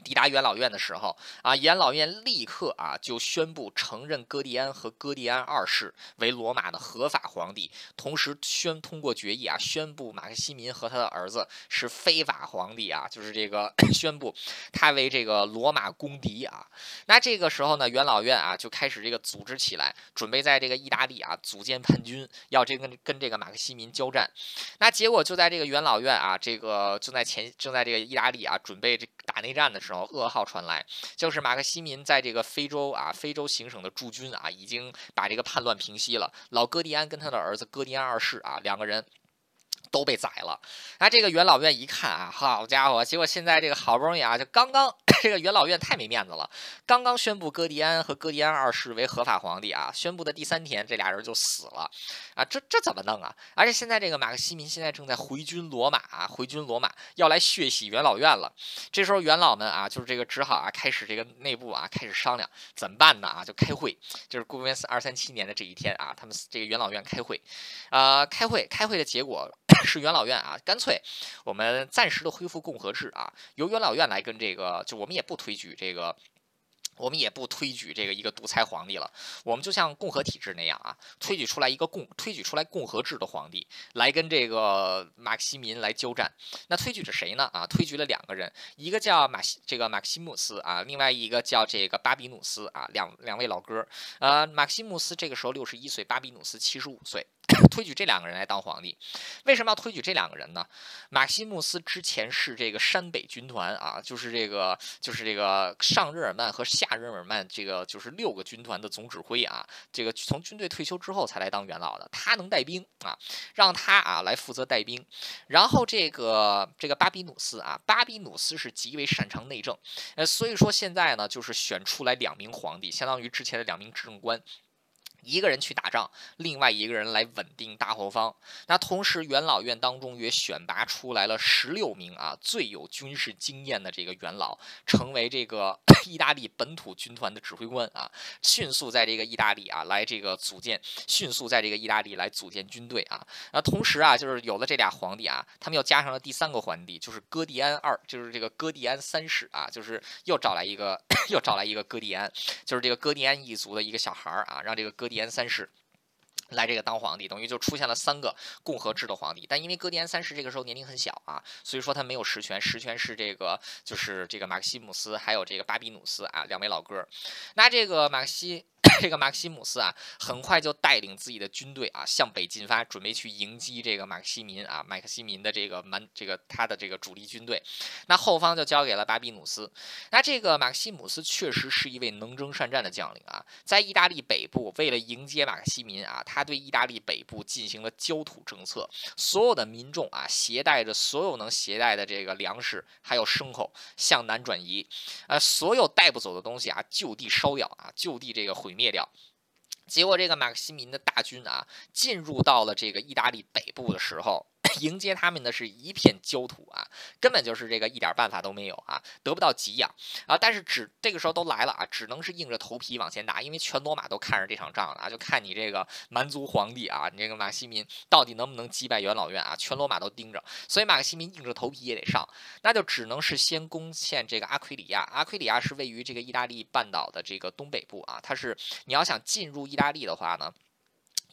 抵达元老院的时候啊，元老院立刻啊就宣布承认哥迪安和哥迪安二世为罗马的合法皇帝，同时宣通过决议啊宣布马克西民和他的儿子是非法皇帝啊，就是这个 <coughs> 宣布他为这个罗马公敌啊。那这个时候呢，元老院啊就开始这个组织起来，准备在这个意大利啊组建叛军，要这个跟这个马克西民交战。那结果就在这个元老院啊，这个正在前正在这个意大利啊准备这打内战的时候。噩耗传来，就是马克西民在这个非洲啊，非洲行省的驻军啊，已经把这个叛乱平息了。老哥迪安跟他的儿子哥迪安二世啊，两个人。都被宰了，那这个元老院一看啊，好家伙！结果现在这个好不容易啊，就刚刚 <coughs> 这个元老院太没面子了，刚刚宣布哥迪安和哥迪安二世为合法皇帝啊，宣布的第三天，这俩人就死了啊！这这怎么弄啊？而且现在这个马克西民现在正在回军罗马啊，回军罗马要来血洗元老院了。这时候元老们啊，就是这个只好啊，开始这个内部啊，开始商量怎么办呢？啊，就开会，就是公元二三七年的这一天啊，他们这个元老院开会，啊，开会，开会的结果。是元老院啊，干脆我们暂时的恢复共和制啊，由元老院来跟这个，就我们也不推举这个。我们也不推举这个一个独裁皇帝了，我们就像共和体制那样啊，推举出来一个共推举出来共和制的皇帝来跟这个马克西民来交战。那推举着谁呢？啊，推举了两个人，一个叫马西这个马克西姆斯啊，另外一个叫这个巴比努斯啊，两两位老哥。呃，马克西姆斯这个时候六十一岁，巴比努斯七十五岁，推举这两个人来当皇帝。为什么要推举这两个人呢？马西姆斯之前是这个山北军团啊，就是这个就是这个上日耳曼和下。日耳曼这个就是六个军团的总指挥啊，这个从军队退休之后才来当元老的，他能带兵啊，让他啊来负责带兵。然后这个这个巴比努斯啊，巴比努斯是极为擅长内政，呃，所以说现在呢就是选出来两名皇帝，相当于之前的两名执政官。一个人去打仗，另外一个人来稳定大后方。那同时，元老院当中也选拔出来了十六名啊最有军事经验的这个元老，成为这个 <coughs> 意大利本土军团的指挥官啊，迅速在这个意大利啊来这个组建，迅速在这个意大利来组建军队啊。那同时啊，就是有了这俩皇帝啊，他们又加上了第三个皇帝，就是哥蒂安二，就是这个哥蒂安三世啊，就是又找来一个，<coughs> 又找来一个哥蒂安，就是这个哥蒂安一族的一个小孩儿啊，让这个哥迪安三世。来这个当皇帝，等于就出现了三个共和制的皇帝，但因为戈迪安三世这个时候年龄很小啊，所以说他没有实权，实权是这个就是这个马克西姆斯还有这个巴比努斯啊两位老哥。那这个马克西。<laughs> 这个马克西姆斯啊，很快就带领自己的军队啊向北进发，准备去迎击这个马克西民啊，马克西民的这个蛮这个他的这个主力军队。那后方就交给了巴比努斯。那这个马克西姆斯确实是一位能征善战的将领啊，在意大利北部，为了迎接马克西民啊，他对意大利北部进行了焦土政策，所有的民众啊，携带着所有能携带的这个粮食还有牲口向南转移，呃，所有带不走的东西啊，就地烧掉啊，就地这个毁灭。灭掉，结果这个马克西米的大军啊，进入到了这个意大利北部的时候。迎接他们的是一片焦土啊，根本就是这个一点办法都没有啊，得不到给养啊。但是只这个时候都来了啊，只能是硬着头皮往前打，因为全罗马都看着这场仗了啊，就看你这个蛮族皇帝啊，你这个马西民到底能不能击败元老院啊？全罗马都盯着，所以马克西民硬着头皮也得上，那就只能是先攻陷这个阿奎里亚。阿奎里亚是位于这个意大利半岛的这个东北部啊，它是你要想进入意大利的话呢。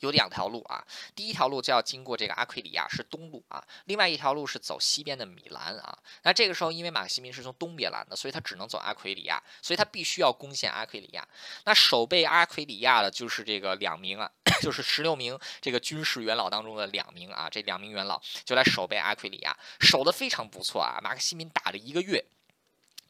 有两条路啊，第一条路就要经过这个阿奎里亚，是东路啊；另外一条路是走西边的米兰啊。那这个时候，因为马克西民是从东边来的，所以他只能走阿奎里亚，所以他必须要攻陷阿奎里亚。那守备阿奎里亚的就是这个两名啊，<coughs> 就是十六名这个军事元老当中的两名啊，这两名元老就来守备阿奎里亚，守得非常不错啊。马克西民打了一个月。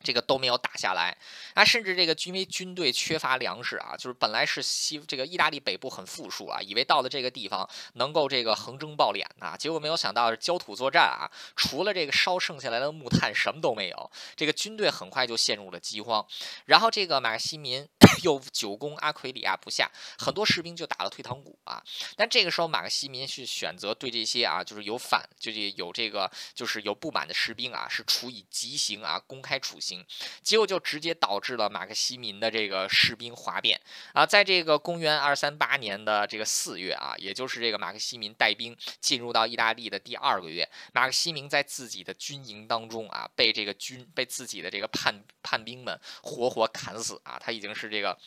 这个都没有打下来，啊，甚至这个因为军队缺乏粮食啊，就是本来是西这个意大利北部很富庶啊，以为到了这个地方能够这个横征暴敛呐，结果没有想到是焦土作战啊，除了这个烧剩下来的木炭什么都没有，这个军队很快就陷入了饥荒，然后这个马克西民 <clears throat> 又久攻阿奎里亚不下，很多士兵就打了退堂鼓啊，但这个时候马克西民是选择对这些啊，就是有反就是有这个就是有不满的士兵啊，是处以极刑啊，公开处刑。结果就直接导致了马克西民的这个士兵哗变啊，在这个公元二三八年的这个四月啊，也就是这个马克西民带兵进入到意大利的第二个月，马克西民在自己的军营当中啊，被这个军被自己的这个叛叛兵们活活砍死啊，他已经是这个。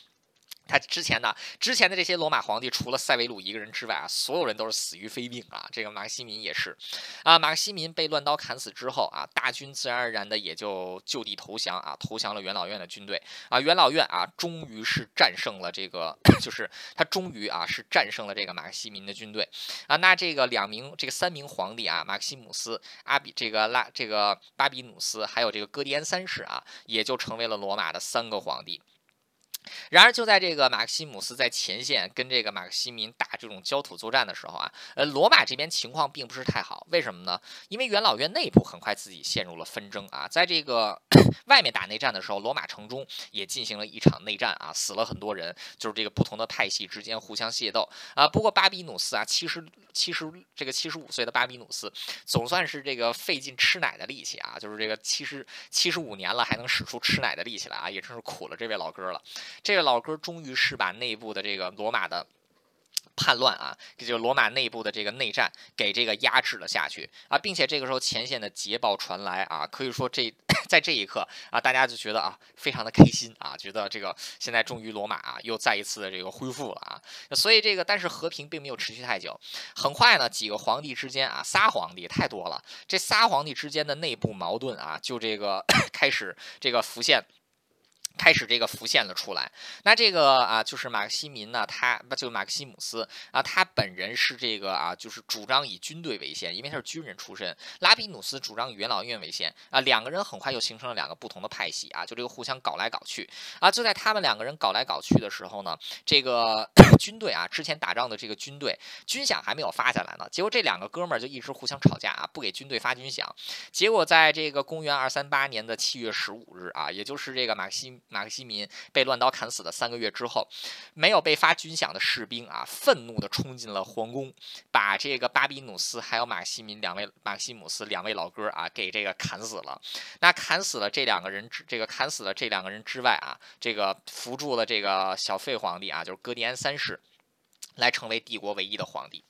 他之前呢，之前的这些罗马皇帝，除了塞维鲁一个人之外啊，所有人都是死于非命啊。这个马克西民也是，啊，马克西民被乱刀砍死之后啊，大军自然而然的也就就地投降啊，投降了元老院的军队啊。元老院啊，终于是战胜了这个，<coughs> 就是他终于啊是战胜了这个马克西民的军队啊。那这个两名这个三名皇帝啊，马克西姆斯、阿比这个拉这个巴比努斯，还有这个哥迪安三世啊，也就成为了罗马的三个皇帝。然而，就在这个马克西姆斯在前线跟这个马克西民打这种焦土作战的时候啊，呃，罗马这边情况并不是太好。为什么呢？因为元老院内部很快自己陷入了纷争啊。在这个 <clears throat> 外面打内战的时候，罗马城中也进行了一场内战啊，死了很多人，就是这个不同的派系之间互相械斗啊。不过巴比努斯啊，七十七十这个七十五岁的巴比努斯，总算是这个费尽吃奶的力气啊，就是这个七十七十五年了还能使出吃奶的力气来啊，也真是苦了这位老哥了。这个老哥终于是把内部的这个罗马的叛乱啊，这就罗马内部的这个内战给这个压制了下去。啊，并且这个时候前线的捷报传来啊，可以说这 <coughs> 在这一刻啊，大家就觉得啊，非常的开心啊，觉得这个现在终于罗马啊又再一次的这个恢复了啊，所以这个但是和平并没有持续太久，很快呢几个皇帝之间啊，仨皇帝太多了，这仨皇帝之间的内部矛盾啊，就这个 <coughs> 开始这个浮现。开始这个浮现了出来，那这个啊，就是马克西民呢，他不就马克西姆斯啊，他本人是这个啊，就是主张以军队为先，因为他是军人出身。拉比努斯主张以元老院为先啊，两个人很快就形成了两个不同的派系啊，就这个互相搞来搞去啊。就在他们两个人搞来搞去的时候呢，这个 <clears throat> 军队啊，之前打仗的这个军队军饷还没有发下来呢，结果这两个哥们儿就一直互相吵架啊，不给军队发军饷。结果在这个公元二三八年的七月十五日啊，也就是这个马克西。马克西民被乱刀砍死的三个月之后，没有被发军饷的士兵啊，愤怒地冲进了皇宫，把这个巴比努斯还有马克西民两位马克西姆斯两位老哥啊给这个砍死了。那砍死了这两个人之这个砍死了这两个人之外啊，这个扶助了这个小废皇帝啊，就是哥迪安三世，来成为帝国唯一的皇帝。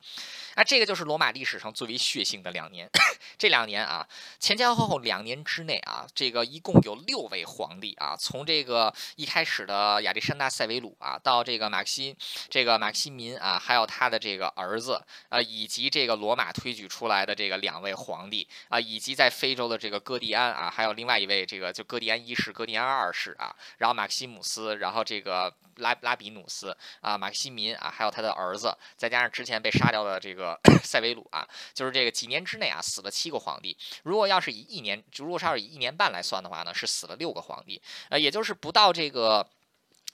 那这个就是罗马历史上最为血腥的两年，<coughs> 这两年啊，前前后后两年之内啊，这个一共有六位皇帝啊，从这个一开始的亚历山大塞维鲁啊，到这个马克西这个马克西民啊，还有他的这个儿子啊，以及这个罗马推举出来的这个两位皇帝啊，以及在非洲的这个哥迪安啊，还有另外一位这个就哥迪安一世、哥迪安二世啊，然后马克西姆斯，然后这个拉拉比努斯啊，马克西民啊，还有他的儿子，再加上之前被杀掉的这个。<clears throat> 塞维鲁啊，就是这个几年之内啊，死了七个皇帝。如果要是以一年，如果是要是以一年半来算的话呢，是死了六个皇帝。呃，也就是不到这个。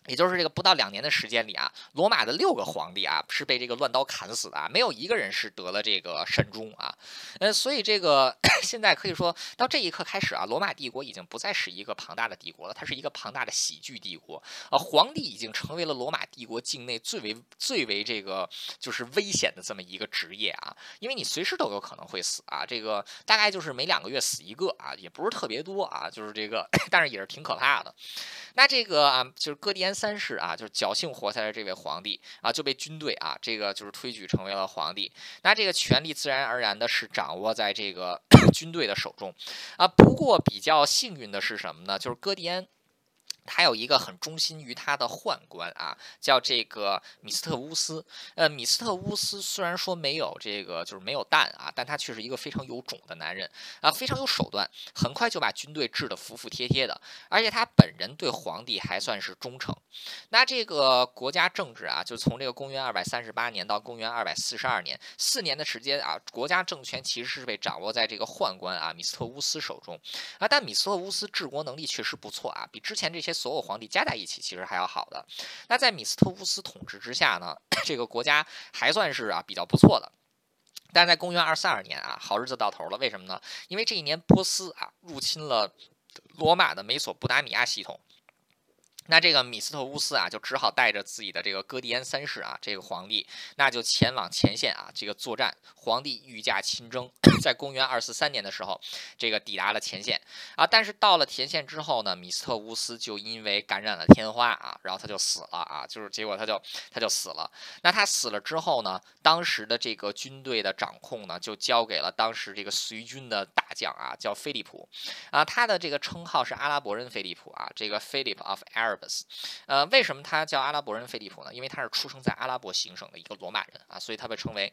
也就是这个不到两年的时间里啊，罗马的六个皇帝啊是被这个乱刀砍死的，没有一个人是得了这个善终啊。呃，所以这个 <clears throat> 现在可以说到这一刻开始啊，罗马帝国已经不再是一个庞大的帝国了，它是一个庞大的喜剧帝国啊。皇帝已经成为了罗马帝国境内最为最为这个就是危险的这么一个职业啊，因为你随时都有可能会死啊。这个大概就是每两个月死一个啊，也不是特别多啊，就是这个，<coughs> 但是也是挺可怕的。那这个啊，就是哥迪安。三世啊，就是侥幸活下来这位皇帝啊，就被军队啊，这个就是推举成为了皇帝。那这个权力自然而然的是掌握在这个 <coughs> 军队的手中啊。不过比较幸运的是什么呢？就是戈迪安。他有一个很忠心于他的宦官啊，叫这个米斯特乌斯。呃，米斯特乌斯虽然说没有这个就是没有蛋啊，但他却是一个非常有种的男人啊，非常有手段，很快就把军队治得服服帖帖的。而且他本人对皇帝还算是忠诚。那这个国家政治啊，就从这个公元二百三十八年到公元二百四十二年，四年的时间啊，国家政权其实是被掌握在这个宦官啊米斯特乌斯手中啊。但米斯特乌斯治国能力确实不错啊，比之前这些。所有皇帝加在一起，其实还要好的。那在米斯特乌斯统治之下呢，这个国家还算是啊比较不错的。但在公元二四二年啊，好日子到头了。为什么呢？因为这一年波斯啊入侵了罗马的美索不达米亚系统。那这个米斯特乌斯啊，就只好带着自己的这个哥迪安三世啊，这个皇帝，那就前往前线啊，这个作战。皇帝御驾亲征，<coughs> 在公元二四三年的时候，这个抵达了前线啊。但是到了前线之后呢，米斯特乌斯就因为感染了天花啊，然后他就死了啊，就是结果他就他就死了。那他死了之后呢，当时的这个军队的掌控呢，就交给了当时这个随军的大将啊，叫菲利普啊，他的这个称号是阿拉伯人菲利普啊，这个 Philip of Arab。呃，为什么他叫阿拉伯人菲利普呢？因为他是出生在阿拉伯行省的一个罗马人啊，所以他被称为。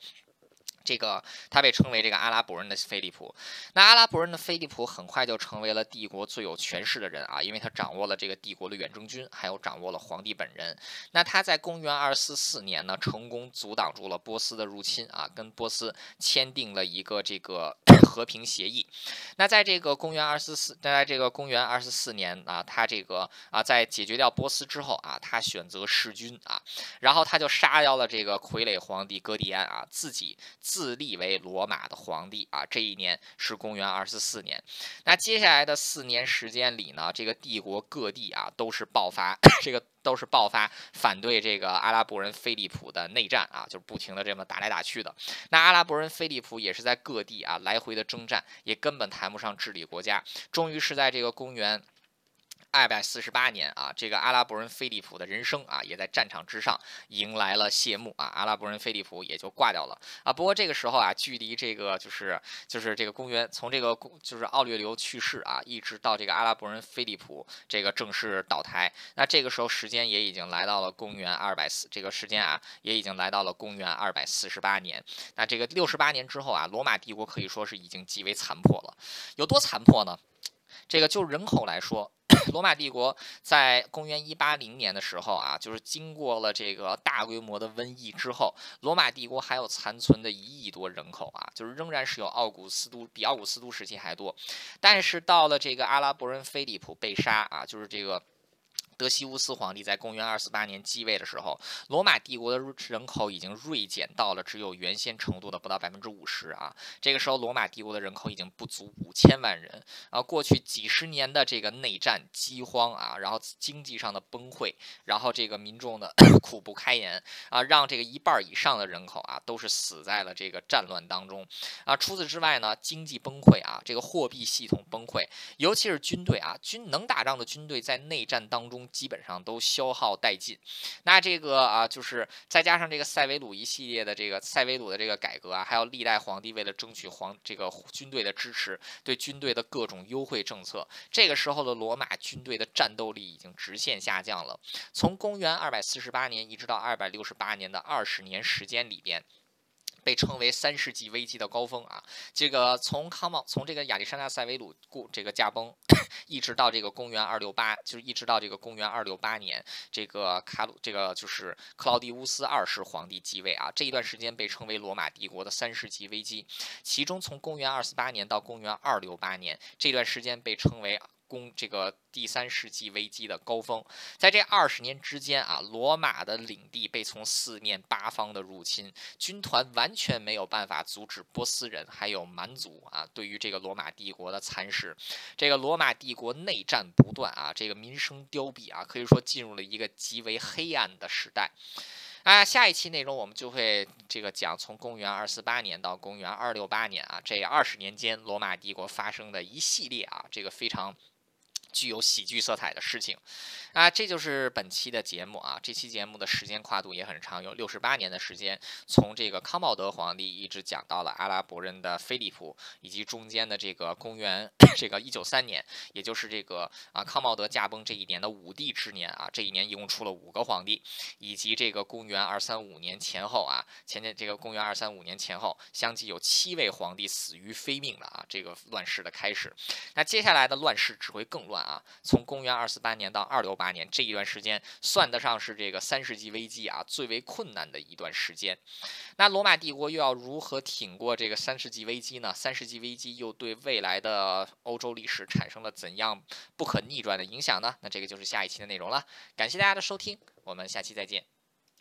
这个他被称为这个阿拉伯人的菲利普，那阿拉伯人的菲利普很快就成为了帝国最有权势的人啊，因为他掌握了这个帝国的远征军，还有掌握了皇帝本人。那他在公元二四四年呢，成功阻挡住了波斯的入侵啊，跟波斯签订了一个这个 <clears throat> 和平协议。那在这个公元二四四，在这个公元二四四年啊，他这个啊，在解决掉波斯之后啊，他选择弑君啊，然后他就杀掉了这个傀儡皇帝哥迪安啊，自己。自立为罗马的皇帝啊，这一年是公元二四四年。那接下来的四年时间里呢，这个帝国各地啊都是爆发，这个都是爆发反对这个阿拉伯人菲利普的内战啊，就是不停的这么打来打去的。那阿拉伯人菲利普也是在各地啊来回的征战，也根本谈不上治理国家。终于是在这个公元。二百四十八年啊，这个阿拉伯人菲利普的人生啊，也在战场之上迎来了谢幕啊。阿拉伯人菲利普也就挂掉了啊。不过这个时候啊，距离这个就是就是这个公元从这个公就是奥略留去世啊，一直到这个阿拉伯人菲利普这个正式倒台，那这个时候时间也已经来到了公元二百四，这个时间啊也已经来到了公元二百四十八年。那这个六十八年之后啊，罗马帝国可以说是已经极为残破了。有多残破呢？这个就人口来说。<coughs> 罗马帝国在公元一八零年的时候啊，就是经过了这个大规模的瘟疫之后，罗马帝国还有残存的一亿多人口啊，就是仍然是有奥古斯都比奥古斯都时期还多。但是到了这个阿拉伯人菲利普被杀啊，就是这个。德西乌斯皇帝在公元二四八年继位的时候，罗马帝国的人口已经锐减到了只有原先程度的不到百分之五十啊。这个时候，罗马帝国的人口已经不足五千万人啊。过去几十年的这个内战、饥荒啊，然后经济上的崩溃，然后这个民众的 <coughs> 苦不堪言啊，让这个一半以上的人口啊都是死在了这个战乱当中啊。除此之外呢，经济崩溃啊，这个货币系统崩溃，尤其是军队啊，军能打仗的军队在内战当中。基本上都消耗殆尽，那这个啊，就是再加上这个塞维鲁一系列的这个塞维鲁的这个改革啊，还有历代皇帝为了争取皇这个军队的支持，对军队的各种优惠政策，这个时候的罗马军队的战斗力已经直线下降了。从公元二百四十八年一直到二百六十八年的二十年时间里边。被称为三世纪危机的高峰啊！这个从康茂从这个亚历山大塞维鲁故这个驾崩，一直到这个公元二六八，就是一直到这个公元二六八年，这个卡鲁这个就是克劳狄乌斯二世皇帝继位啊，这一段时间被称为罗马帝国的三世纪危机。其中从公元二四八年到公元二六八年这段时间被称为。攻这个第三世纪危机的高峰，在这二十年之间啊，罗马的领地被从四面八方的入侵，军团完全没有办法阻止波斯人还有蛮族啊对于这个罗马帝国的蚕食，这个罗马帝国内战不断啊，这个民生凋敝啊，可以说进入了一个极为黑暗的时代。啊，下一期内容我们就会这个讲从公元二四八年到公元二六八年啊，这二十年间罗马帝国发生的一系列啊，这个非常。具有喜剧色彩的事情，啊，这就是本期的节目啊。这期节目的时间跨度也很长，有六十八年的时间，从这个康茂德皇帝一直讲到了阿拉伯人的菲利普，以及中间的这个公元这个一九三年，也就是这个啊康茂德驾崩这一年的五帝之年啊。这一年一共出了五个皇帝，以及这个公元二三五年前后啊，前年这个公元二三五年前后，相继有七位皇帝死于非命的啊，这个乱世的开始。那接下来的乱世只会更乱。啊，从公元二四八年到二六八年这一段时间，算得上是这个三世纪危机啊最为困难的一段时间。那罗马帝国又要如何挺过这个三世纪危机呢？三世纪危机又对未来的欧洲历史产生了怎样不可逆转的影响呢？那这个就是下一期的内容了。感谢大家的收听，我们下期再见。